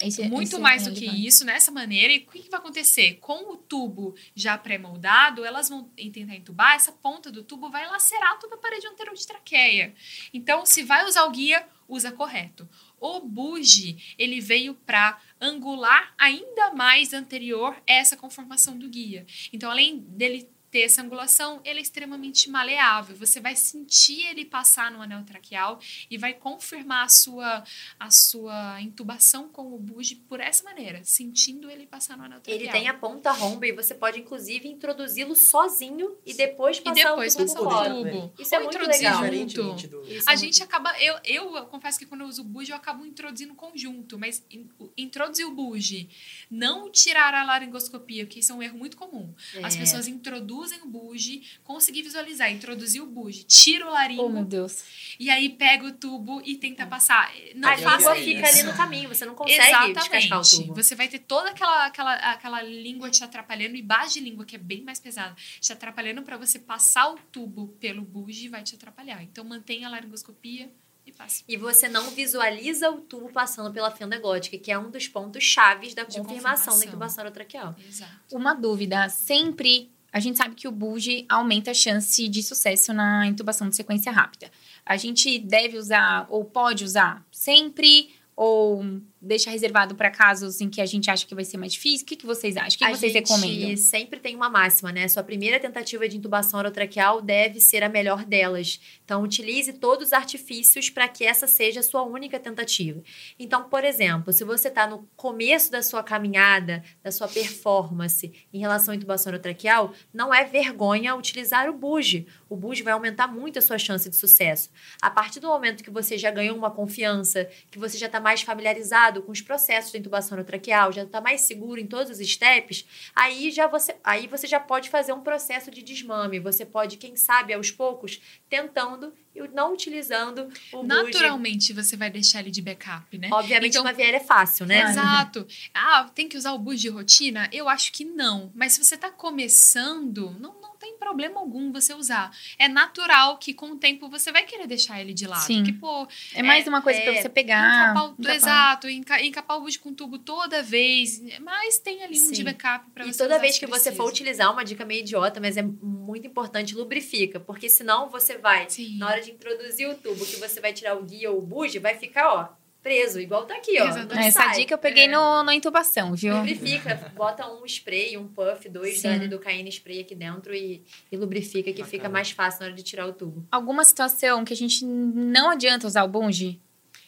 Esse- muito esse mais é do que isso nessa maneira. E o que, que vai acontecer? Com o tubo já pré-moldado, elas vão tentar entubar, essa ponta do tubo vai lacerar toda a parede anterior de traqueia. Então, se vai usar o guia, usa correto. O buge, ele veio para angular ainda mais anterior essa conformação do guia. Então, além dele ter essa angulação, ele é extremamente maleável. Você vai sentir ele passar no anel traqueal e vai confirmar a sua, a sua intubação com o buge por essa maneira, sentindo ele passar no anel traqueal. Ele tem a ponta romba e você pode, inclusive, introduzi-lo sozinho e depois e passar depois o tubo passar o fora. tubo. Isso é Ou muito introduzir legal. junto. Do... A é gente muito- acaba. Eu, eu confesso que quando eu uso o buge, eu acabo introduzindo conjunto, mas in- introduzir o buge, não tirar a laringoscopia, porque isso é um erro muito comum. As É. pessoas introduzem o buge, conseguir visualizar, introduzir o buge, tira o laringo Oh, meu Deus. e aí pega o tubo e tenta passar. Não a língua fica isso. ali no caminho, você não consegue descascar o Exatamente. tubo. Você vai ter toda aquela, aquela, aquela língua te atrapalhando e base de língua, que é bem mais pesada, te atrapalhando para você passar o tubo pelo buge vai te atrapalhar. Então mantenha a laringoscopia e passe. E você não visualiza o tubo passando pela fenda glótica, que é um dos pontos chaves da De confirmação da confirmação. intubação orotraqueal. Exato. Uma dúvida, sempre a gente sabe que o bulge aumenta a chance de sucesso na intubação de sequência rápida. A gente deve usar ou pode usar sempre ou deixa reservado para casos em que a gente acha que vai ser mais difícil? O que, que vocês acham? O que, a que vocês gente recomendam? sempre tem uma máxima, né? Sua primeira tentativa de intubação orotraqueal deve ser a melhor delas. Então, utilize todos os artifícios para que essa seja a sua única tentativa. Então, por exemplo, se você está no começo da sua caminhada, da sua performance em relação à intubação orotraqueal, não é vergonha utilizar o buge. O buge vai aumentar muito a sua chance de sucesso. A partir do momento que você já ganhou uma confiança, que você já está mais familiarizado com os processos da intubação orotraqueal, já está mais seguro em todos os steps, aí já você, aí você já pode fazer um processo de desmame. Você pode, quem sabe, aos poucos, tentando não utilizando o bugie. Naturalmente você vai deixar ele de backup, né? Obviamente, Então- uma viária é fácil, né? Exato. Ah, tem que usar o boost de rotina? Eu acho que não. Mas se você está começando, não, não tem problema algum você usar. É natural que com o tempo você vai querer deixar ele de lado. Sim. Porque, pô, É mais uma coisa é, pra você pegar. encapar o, encapar. exato, enca- encapar o boost com tubo toda vez. Mas tem ali um Sim. de backup para E você toda usar vez que você for precisa. utilizar uma dica meio idiota, mas é muito importante, lubrifica. Porque senão você vai, Sim. na hora de introduzir o tubo, que você vai tirar o guia ou o bugie, vai ficar, ó, preso, igual tá aqui, ó. Não Essa sai. dica eu peguei É. no, na intubação, viu? Lubrifica, bota um spray, um puff, dois Sim. da lidocaína spray aqui dentro e, e lubrifica, que Bacana. fica mais fácil na hora de tirar o tubo. Alguma situação que a gente não adianta usar o bunge?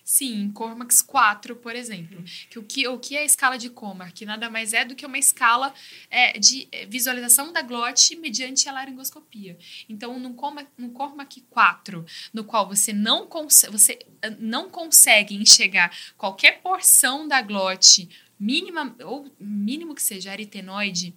Sim, Cormax 4, por exemplo. Que o, que, o que é a escala de Cormac? Que nada mais é do que uma escala é, de é, visualização da glote mediante a laringoscopia. Então, no Cormac, no Cormac 4, no qual você não, você ah, não consegue enxergar qualquer porção da glote, mínima, ou mínimo que seja aritenoide,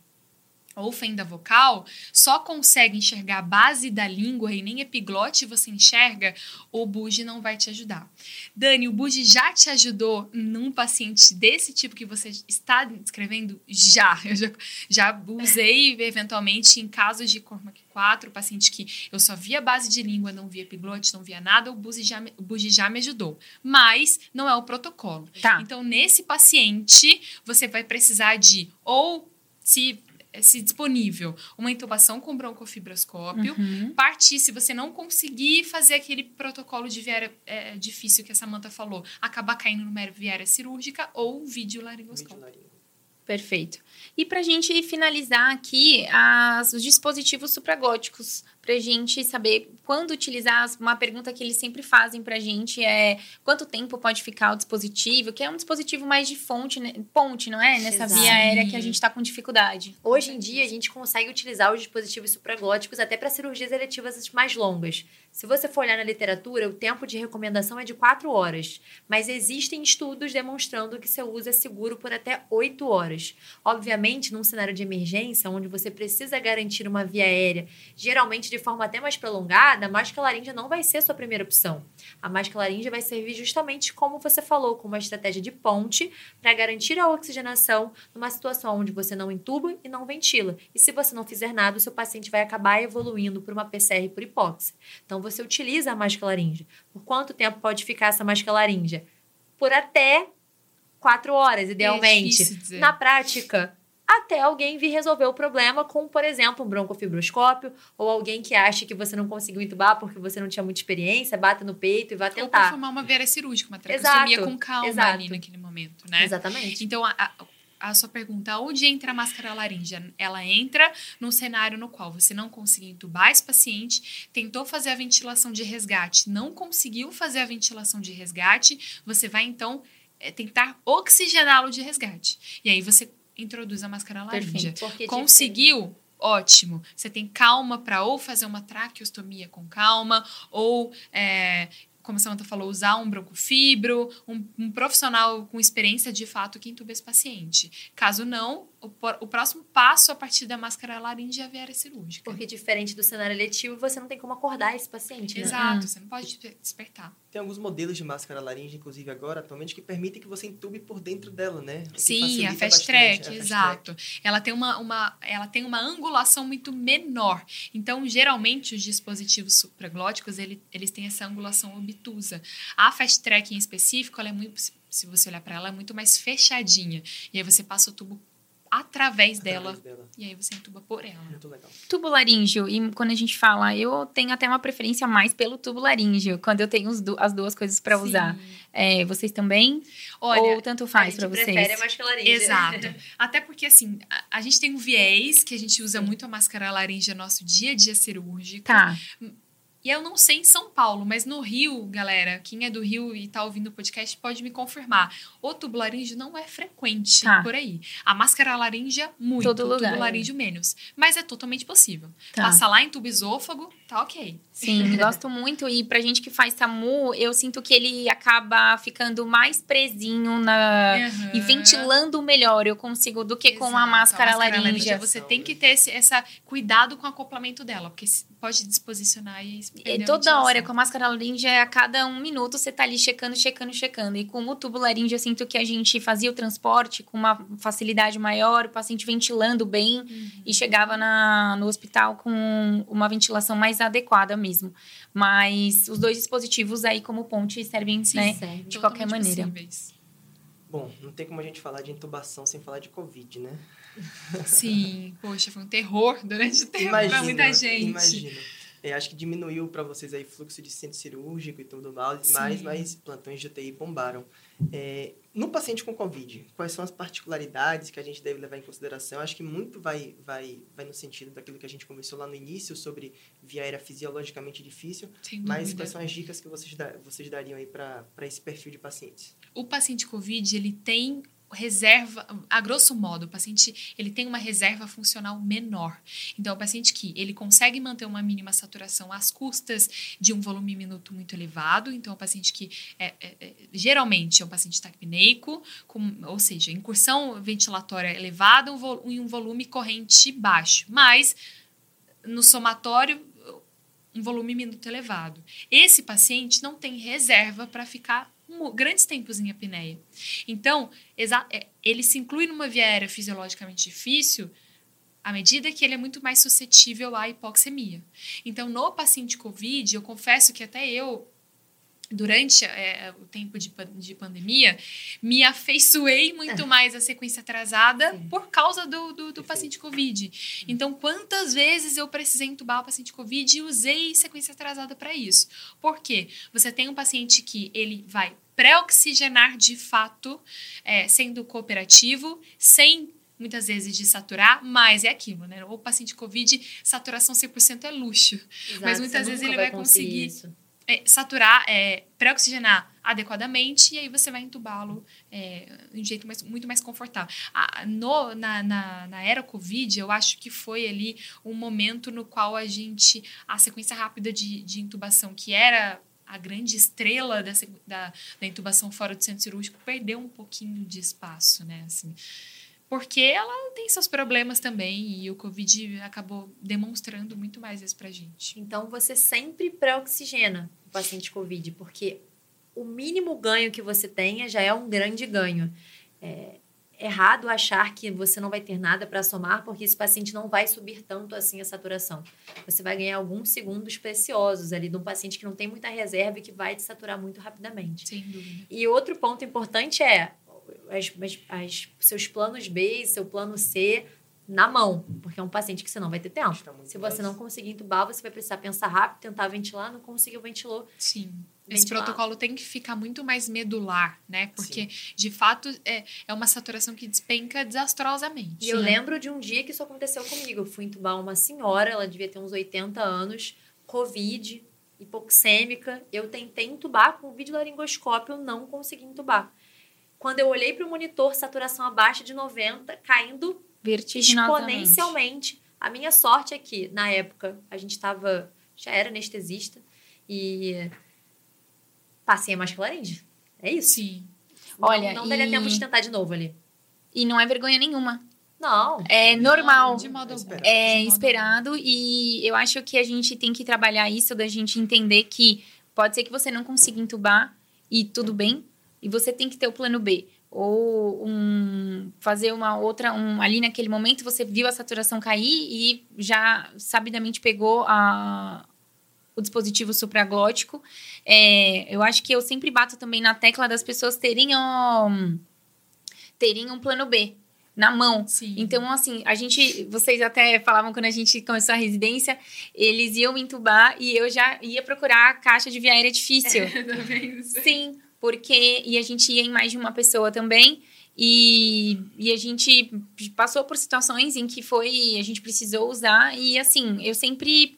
ou fenda vocal, só consegue enxergar a base da língua e nem epiglote você enxerga, o Buge não vai te ajudar. Dani, o Buge já te ajudou num paciente desse tipo que você está descrevendo? Já. Eu já, já usei eventualmente em casos de Cormac 4, paciente que eu só via base de língua, não via epiglote, não via nada, o Buge já, me- o Buge já me ajudou. Mas não é o protocolo. Tá. Então, nesse paciente, você vai precisar de ou se se disponível uma intubação com broncofibroscópio, Uhum. partir se você não conseguir fazer aquele protocolo de viária é, difícil que a Samanta falou, acabar caindo numa viária cirúrgica ou vídeo laringoscópio. Vídeo Perfeito. E pra gente finalizar aqui as, os dispositivos supragóticos, pra gente saber quando utilizar. Uma pergunta que eles sempre fazem pra gente é quanto tempo pode ficar o dispositivo, que é um dispositivo mais de fonte, né? ponte, não é? Nessa Exato. via aérea que a gente tá com dificuldade. Hoje em dia, a gente consegue utilizar os dispositivos supraglóticos até para cirurgias eletivas mais longas. Se você for olhar na literatura, o tempo de recomendação é de 4 horas, mas existem estudos demonstrando que seu uso é seguro por até 8 horas. Obviamente, num cenário de emergência, onde você precisa garantir uma via aérea, geralmente de forma até mais prolongada, a máscara laríngea não vai ser sua primeira opção. A máscara laríngea vai servir justamente como você falou, como uma estratégia de ponte para garantir a oxigenação numa situação onde você não entuba e não ventila. E se você não fizer nada, o seu paciente vai acabar evoluindo por uma PCR por hipóxia. Então você utiliza a máscara laríngea. Por quanto tempo pode ficar essa máscara laríngea? Por até quatro horas, idealmente. dizer. Na prática, até alguém vir resolver o problema com, por exemplo, um broncofibroscópio ou alguém que acha que você não conseguiu entubar porque você não tinha muita experiência, bata no peito e vá Ou tentar. performar uma viária cirúrgica, uma traqueostomia com calma exato. ali naquele momento, né? Exatamente. Então, a, a- a sua pergunta, onde entra a máscara laríngea? Ela entra num cenário no qual você não conseguiu entubar esse paciente, tentou fazer a ventilação de resgate, não conseguiu fazer a ventilação de resgate, você vai então é, tentar oxigená-lo de resgate. E aí você introduz a máscara laríngea. Perfeito. Porque Conseguiu? Ótimo. Você tem calma para ou fazer uma traqueostomia com calma, ou, é, como a Samanta falou, usar um broncofibro, um, um profissional com experiência de fato que entube esse paciente. Caso não, o, o próximo passo a partir da máscara laríngea é a viária cirúrgica. Porque diferente do cenário eletivo, você não tem como acordar esse paciente, né? Exato, você não pode desper- despertar. Tem alguns modelos de máscara laríngea, inclusive agora, atualmente, que permitem que você entube por dentro dela, né? O Sim, a fast bastante, track, é, fast exato. Ela tem uma, uma, ela tem uma angulação muito menor. Então, geralmente, os dispositivos supraglóticos, ele, eles têm essa angulação obtusa. A fast track em específico, ela é muito, se- você olhar para ela, é muito mais fechadinha. E aí você passa o tubo através dela Através dela. e aí você entuba por ela. Muito legal. Tubo laríngeo, e quando a gente fala, eu tenho até uma preferência mais pelo tubo laríngeo, quando eu tenho as duas coisas pra usar. É, vocês também? Olha, Ou tanto faz pra vocês? prefere a máscara laríngea. Exato. Até porque, assim, a, a gente tem um viés que a gente usa muito a máscara laríngea no nosso dia a dia cirúrgico. Tá. E eu não sei em São Paulo, mas no Rio, galera, quem é do Rio e tá ouvindo o podcast pode me confirmar. O tubo laríngeo não é frequente Tá. por aí. A máscara laríngea, muito. Todo o lugar. tubo laríngeo, menos. Mas é totalmente possível. Tá. Passar lá em tubo esôfago, tá ok. Sim, gosto muito. E pra gente que faz SAMU, eu sinto que ele acaba ficando mais presinho na. Aham. E ventilando melhor, eu consigo, do que com a Exato, máscara, laríngea. Você tem que ter esse essa cuidado com o acoplamento dela, porque pode desposicionar e É, toda hora, com a máscara laríngea, a cada um minuto você tá ali checando, checando, checando. E com o tubo laríngeo, eu sinto que a gente fazia o transporte com uma facilidade maior, o paciente ventilando bem e chegava na, no hospital com uma ventilação mais adequada mesmo. Mas os dois dispositivos aí como ponte servem, né? Serve. de qualquer Totalmente maneira. possíveis. Bom, não tem como a gente falar de intubação sem falar de Covid, né? Sim, poxa, foi um terror durante o tempo pra muita gente. Imagino. É, acho que diminuiu para vocês aí fluxo de centro cirúrgico e tudo mais, mas, mas plantões de UTI bombaram. É, no paciente com Covid, quais são as particularidades que a gente deve levar em consideração? Acho que muito vai, vai, vai no sentido daquilo que a gente conversou lá no início sobre via aérea fisiologicamente difícil, mas quais são as dicas que vocês, da, vocês dariam aí para esse perfil de pacientes? o paciente COVID, ele tem reserva, a grosso modo, o paciente ele tem uma reserva funcional menor. Então, o paciente que ele consegue manter uma mínima saturação às custas de um volume minuto muito elevado. Então, o paciente que é, é- é- geralmente é um paciente taquipneico, ou seja, incursão ventilatória elevada um vo- e um volume corrente baixo. Mas no somatório um volume minuto elevado. Esse paciente não tem reserva para ficar grandes tempos em apneia. Então, é, ele se inclui numa via aérea fisiologicamente difícil à medida que ele é muito mais suscetível à hipoxemia. Então, no paciente COVID, eu confesso que até eu, durante é, o tempo de, de pandemia, me afeiçoei muito mais à sequência atrasada Sim. por causa do, do, do paciente COVID. Então, quantas vezes eu precisei entubar o paciente COVID e usei sequência atrasada para isso? Por quê? Você tem um paciente que ele vai pré-oxigenar de fato, é, sendo cooperativo, sem muitas vezes de saturar, mas é aquilo, né? O paciente COVID, saturação 100% é luxo. Exato, Mas muitas vezes ele vai conseguir conseguir isso. É, saturar, é, pré-oxigenar adequadamente e aí você vai entubá-lo é, de um jeito mais, muito mais confortável. No, na, na, na era Covid, eu acho que foi ali um momento no qual a gente, a sequência rápida de, de intubação, que era a grande estrela da, da, da intubação fora do centro cirúrgico, perdeu um pouquinho de espaço, né? Assim, porque ela tem seus problemas também e o Covid acabou demonstrando muito mais isso pra gente. Então, você sempre pré-oxigena o paciente COVID, porque o mínimo ganho que você tenha já é um grande ganho. É errado achar que você não vai ter nada para somar, porque esse paciente não vai subir tanto assim a saturação. Você vai ganhar alguns segundos preciosos ali de um paciente que não tem muita reserva e que vai te saturar muito rapidamente. Sem dúvida. E outro ponto importante é as, as- as- seus planos B e seu plano C na mão, porque é um paciente que você não vai ter tempo. Se você não conseguir entubar, você vai precisar pensar rápido, tentar ventilar, não conseguiu, ventilou. Sim. Esse Ventilar. protocolo tem que ficar muito mais medular, né? Porque, de fato, é, é uma saturação que despenca desastrosamente. E eu né? lembro de um dia que isso aconteceu comigo. Eu fui entubar uma senhora, ela devia ter uns 80 anos, Covid, hipoxêmica. Eu tentei entubar com videolaringoscópio, eu não consegui entubar. Quando eu olhei para o monitor, saturação abaixo de 90, caindo Vertiginosamente. exponencialmente. A minha sorte é que, na época, a gente estava. Já era anestesista e passei a máscara laríngea. É isso. Sim. Não- Olha, não, daria e- tempo de tentar de novo ali. E não é vergonha nenhuma. Não. É normal. De modo É algum. esperado. É modo esperado e eu acho que a gente tem que trabalhar isso da gente entender que pode ser que você não consiga entubar e tudo bem, e você tem que ter o plano B. Ou um, fazer uma outra, um, ali naquele momento você viu a saturação cair e já sabidamente pegou a, o dispositivo supraglótico. É, eu acho que eu sempre bato também na tecla das pessoas terem, um, terem um plano B na mão. Sim. Então, assim, a gente. Vocês até falavam quando a gente começou a residência, eles iam me entubar e eu já ia procurar a caixa de via aérea difícil. Tá vendo? Sim, porque. E a gente ia em mais de uma pessoa também. E, e a gente passou por situações em que foi. A gente precisou usar. E assim, eu sempre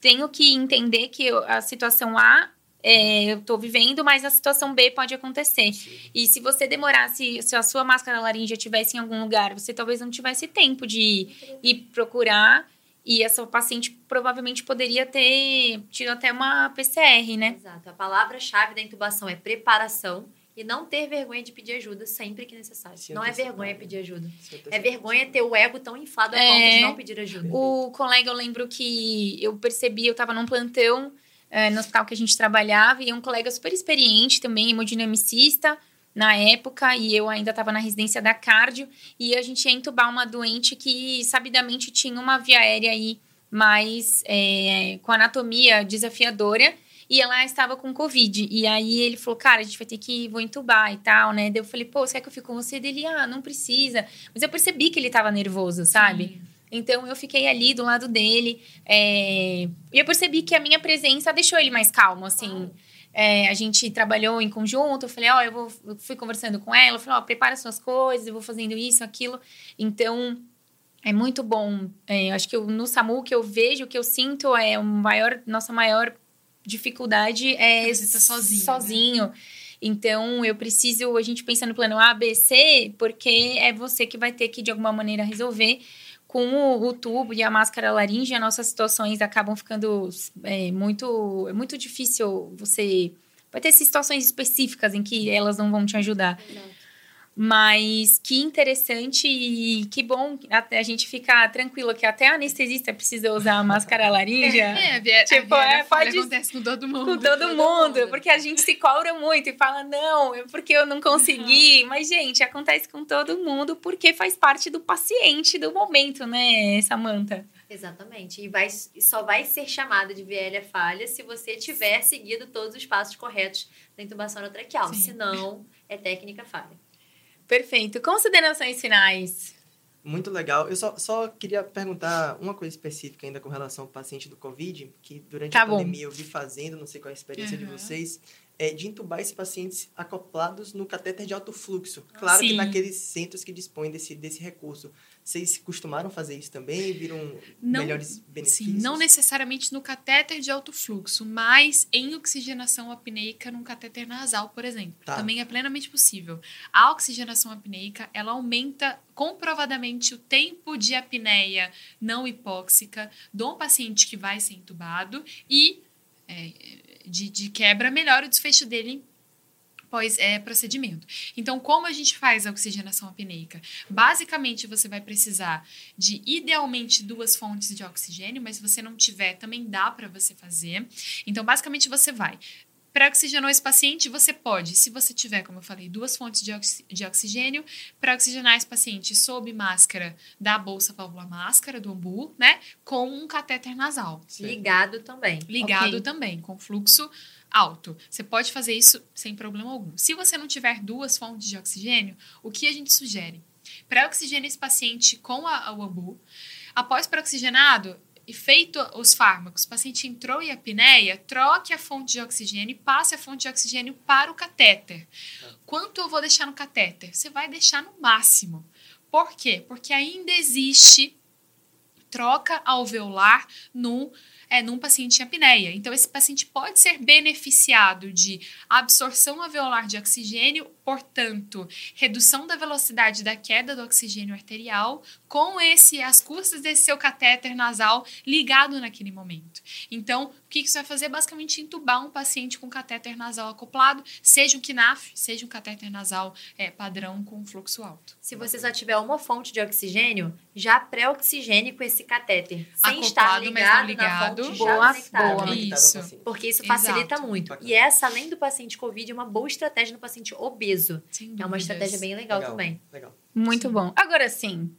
tenho que entender que eu- a situação A. é, eu tô vivendo, mas a situação B pode acontecer. E se você demorasse, se a sua máscara laríngea estivesse em algum lugar, você talvez não tivesse tempo de ir procurar. E essa paciente provavelmente poderia ter tido até uma PCR, né? Exato. A palavra-chave da intubação é preparação. e não ter vergonha de pedir ajuda sempre que necessário. Não é vergonha né? pedir ajuda. É vergonha ter o ego tão inflado a É. ponto de não pedir ajuda. O colega, eu lembro que eu percebi, eu tava num plantão eh, no hospital que a gente trabalhava, e um colega super experiente também, hemodinamicista, na época, e eu ainda estava na residência da cardio, e a gente ia entubar uma doente que, sabidamente, tinha uma via aérea aí mais eh, com anatomia desafiadora, e ela estava com Covid. E aí ele falou, cara, a gente vai ter que vou entubar e tal, né? Daí eu falei, pô, você quer que eu fique com você? Dele, ah, não precisa. Mas eu percebi que ele tava nervoso, sabe? Então eu fiquei ali do lado dele. é, E eu percebi que a minha presença deixou ele mais calmo, assim. É, a gente trabalhou em conjunto, eu falei, ó, eu, vou, eu fui conversando com ela, eu falei, ó, prepara suas coisas, eu vou fazendo isso, aquilo. Então, é muito bom. É, acho que eu- no SAMU, o que eu vejo, o que eu sinto é o maior, nossa maior dificuldade é É você tá sozinho, né? sozinho. Então, eu preciso, a gente pensa no plano A, B, C, porque é você que vai ter que, de alguma maneira, resolver. Com o, o tubo e a máscara laríngea, nossas situações acabam ficando é, muito... É muito difícil você... Vai ter situações específicas em que elas não vão te ajudar. Mas que interessante e que bom até a gente ficar tranquilo que até a anestesista precisa usar a máscara laríngea. É, vie- Tipo, a é, Falha pode- acontece com todo mundo. com todo todo mundo, mundo. porque a gente se cobra muito e fala, não, é porque eu não consegui. Mas, gente, acontece com todo mundo porque faz parte do paciente do momento, né, Samantha? Exatamente. E, vai, só vai ser chamada de VL falha se você tiver seguido todos os passos corretos da intubação traqueal. Senão, é técnica falha. Perfeito. Considerações finais. Muito legal. Eu só, só queria perguntar uma coisa específica ainda com relação ao paciente do Covid, que durante Tá a bom. pandemia eu vi fazendo, não sei qual é a experiência de Uhum. vocês, é de intubar esses pacientes acoplados no catéter de alto fluxo. Claro que Sim. naqueles centros que dispõem desse, desse recurso. Vocês costumaram fazer isso também? Viram Não- melhores benefícios? Sim, não necessariamente no catéter de alto fluxo, mas em oxigenação apneica num catéter nasal, por exemplo. Tá. Também é plenamente possível. A oxigenação apneica, ela aumenta comprovadamente o tempo de apneia não hipóxica do paciente que vai ser entubado e, é, de, de quebra, melhora o desfecho dele pós é, procedimento. Então, como a gente faz a oxigenação apneica? Basicamente, você vai precisar de idealmente duas fontes de oxigênio, mas se você não tiver, também dá para você fazer. Então, basicamente, você vai. Para oxigenar esse paciente, você pode, se você tiver, como eu falei, duas fontes de, de oxigênio, para oxigenar esse paciente sob máscara da bolsa valvular máscara, do ambu, né? Com um catéter nasal. Ligado também. Ligado Ok. também, com fluxo alto. Você pode fazer isso sem problema algum. Se você não tiver duas fontes de oxigênio, o que a gente sugere? Pré-oxigene esse paciente com a, o ambu. Após pré-oxigenado, e feito os fármacos, o paciente entrou em apneia, troque a fonte de oxigênio e passe a fonte de oxigênio para o catéter. Quanto eu vou deixar no catéter? Você vai deixar no máximo. Por quê? Porque ainda existe troca alveolar no é, num paciente em apneia. Então, esse paciente pode ser beneficiado de absorção alveolar de oxigênio, portanto, redução da velocidade da queda do oxigênio arterial, com esse as custas desse seu catéter nasal ligado naquele momento. Então, o que que isso vai fazer? Basicamente, entubar um paciente com catéter nasal acoplado, seja um KNAF, seja um catéter nasal é, padrão com fluxo alto. Se você só tiver uma fonte de oxigênio, já pré-oxigene com esse catéter. Sem Acoplado, estar mas não ligado, ligado. na fonte Boa, já conectado. boa. Isso. Porque isso Exato. facilita muito. Bacana. E essa, além do paciente COVID, é uma boa estratégia no paciente obeso. Sem É uma estratégia bem legal, Legal. também. Legal. Muito Sim. bom. Agora sim,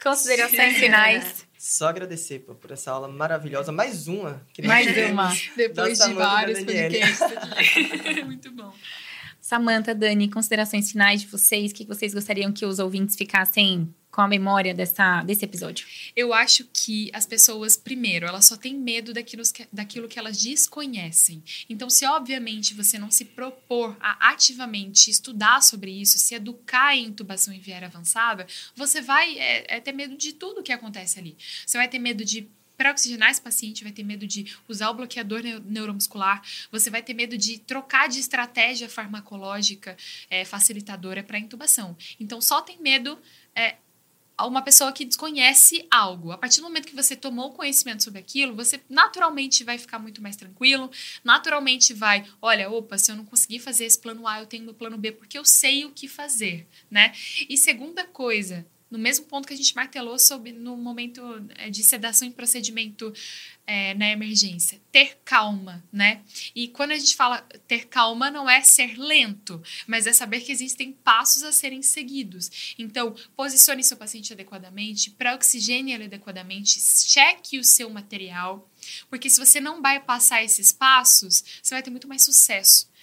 considerações finais. Só agradecer pô, por essa aula maravilhosa. Mais uma. Que nem Mais uma. Depois de vários podcasts. Muito bom. Samantha, Dani, considerações finais de vocês, o que vocês gostariam que os ouvintes ficassem com a memória dessa, desse episódio? Eu acho que as pessoas, primeiro, elas só têm medo daquilo que, daquilo que elas desconhecem. Então, se obviamente você não se propor a ativamente estudar sobre isso, se educar em intubação em viária avançada, você vai é, é ter medo de tudo que acontece ali. Você vai ter medo de para oxigenar esse paciente, vai ter medo de usar o bloqueador neu- neuromuscular, você vai ter medo de trocar de estratégia farmacológica é, facilitadora para intubação. Então, só tem medo é, uma pessoa que desconhece algo. A partir do momento que você tomou conhecimento sobre aquilo, você naturalmente vai ficar muito mais tranquilo, naturalmente vai, olha, opa, se eu não conseguir fazer esse plano A, eu tenho meu plano B, porque eu sei o que fazer, né? E segunda coisa, no mesmo ponto que a gente martelou sobre no momento é, de sedação em procedimento é, na emergência, ter calma, né? E quando a gente fala ter calma, não é ser lento, mas é saber que existem passos a serem seguidos. Então, posicione seu paciente adequadamente, pré-oxigene ele adequadamente, cheque o seu material, porque se você não vai passar esses passos, você vai ter muito mais sucesso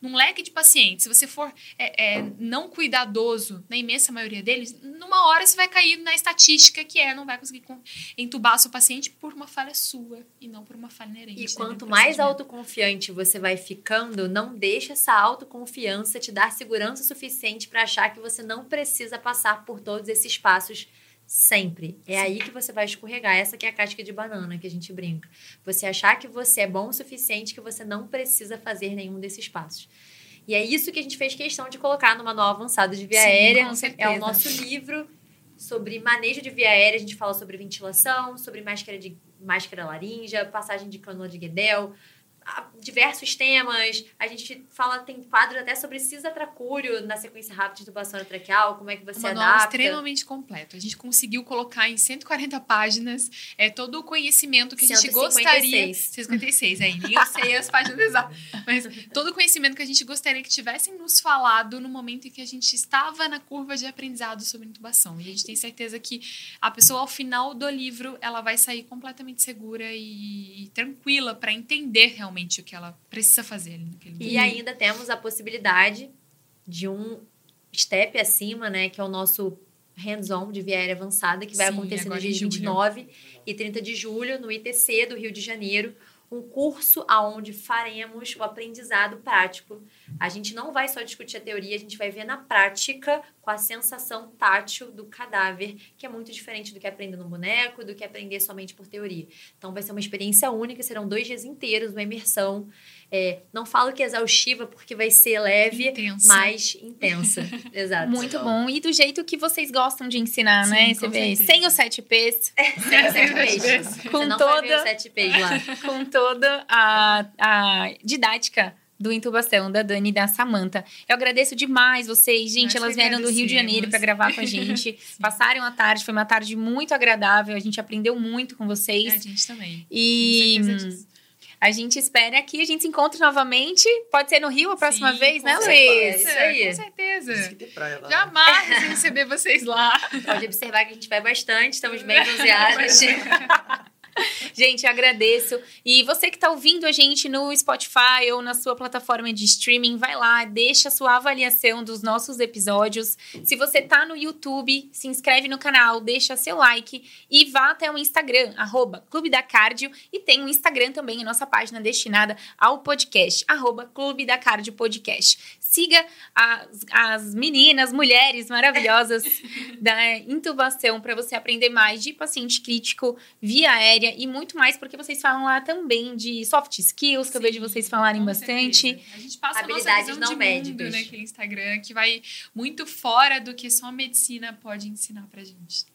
num leque de pacientes, se você for é, é, não cuidadoso, na imensa maioria deles, numa hora você vai cair na estatística que é não vai conseguir entubar seu paciente por uma falha sua e não por uma falha inerente. E quanto mais autoconfiante você vai ficando, não deixa essa autoconfiança te dar segurança suficiente para achar que você não precisa passar por todos esses passos Sempre. É Sim. aí que você vai escorregar. Essa que é a casca de banana que a gente brinca. Você achar que você é bom o suficiente que você não precisa fazer nenhum desses passos. E é isso que a gente fez questão de colocar no Manual Avançado de Via Sim, Aérea. É o nosso livro sobre manejo de via aérea. A gente fala sobre ventilação, sobre máscara de máscara laríngea, passagem de cânula de Guedel, diversos temas. A gente fala, tem quadro até sobre cisatracúrio na sequência rápida de intubação traqueal, como é que você Uma adapta. extremamente completo. A gente conseguiu colocar em 140 páginas é, todo o conhecimento que a gente 156. gostaria... 156, aí. Nem eu sei as páginas exatas. Mas todo o conhecimento que a gente gostaria que tivessem nos falado no momento em que a gente estava na curva de aprendizado sobre intubação. E a gente tem certeza que a pessoa, ao final do livro, ela vai sair completamente segura e, e tranquila para entender realmente realmente o que ela precisa fazer naquele E ainda temos a possibilidade de um step acima, né, que é o nosso hands-on de via aérea avançada, que vai Sim, acontecer no dia 29 e 30 de julho no ITC do Rio de Janeiro, um curso aonde faremos o aprendizado prático. A gente não vai só discutir a teoria, a gente vai ver na prática com a sensação tátil do cadáver, que é muito diferente do que aprender no boneco, do que aprender somente por teoria. Então vai ser uma experiência única, serão dois dias inteiros, uma imersão. É, não falo que é exaustiva porque vai ser leve, intensa. mas intensa. Exato. Muito bom. E do jeito que vocês gostam de ensinar, Sim, né? Você vê, sem os sete P's. Sem os sete P's. com toda, sete P's lá. Com toda a, a didática do Intubação, da Dani e da Samanta. Eu agradeço demais vocês, gente. Nós elas vieram do Rio de Janeiro para gravar com a gente. Passaram a tarde, foi uma tarde muito agradável. A gente aprendeu muito com vocês. É, a gente também. E a gente espera que a gente se encontre novamente. Pode ser no Rio a próxima Sim, vez, né, Luiz? É isso aí. Com certeza. Praia lá, Jamais receber vocês lá. Pode observar que a gente vai bastante, estamos bem bronzeados. gente, agradeço. E você que está ouvindo a gente no Spotify ou na sua plataforma de streaming, vai lá, deixa a sua avaliação dos nossos episódios. Se você está no YouTube, se inscreve no canal, deixa seu like e vá até o Instagram, arroba Clube da Cardio. E tem um Instagram também, a nossa página destinada ao podcast, arroba Clube da Cardio Podcast. Siga as, as meninas, mulheres maravilhosas da intubação para você aprender mais de paciente crítico via aérea e muito mais, porque vocês falam lá também de soft skills, que Sim, eu vejo vocês falarem bastante. Certeza. A gente passa Habilidades a nossa visão não de médicas. mundo naquele Instagram, que vai muito fora do que só a medicina pode ensinar pra gente.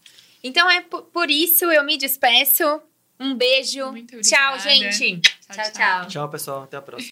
Então é por isso eu me despeço. Um beijo. Tchau, gente. tchau. tchau. tchau. Tchau, pessoal. Até a próxima.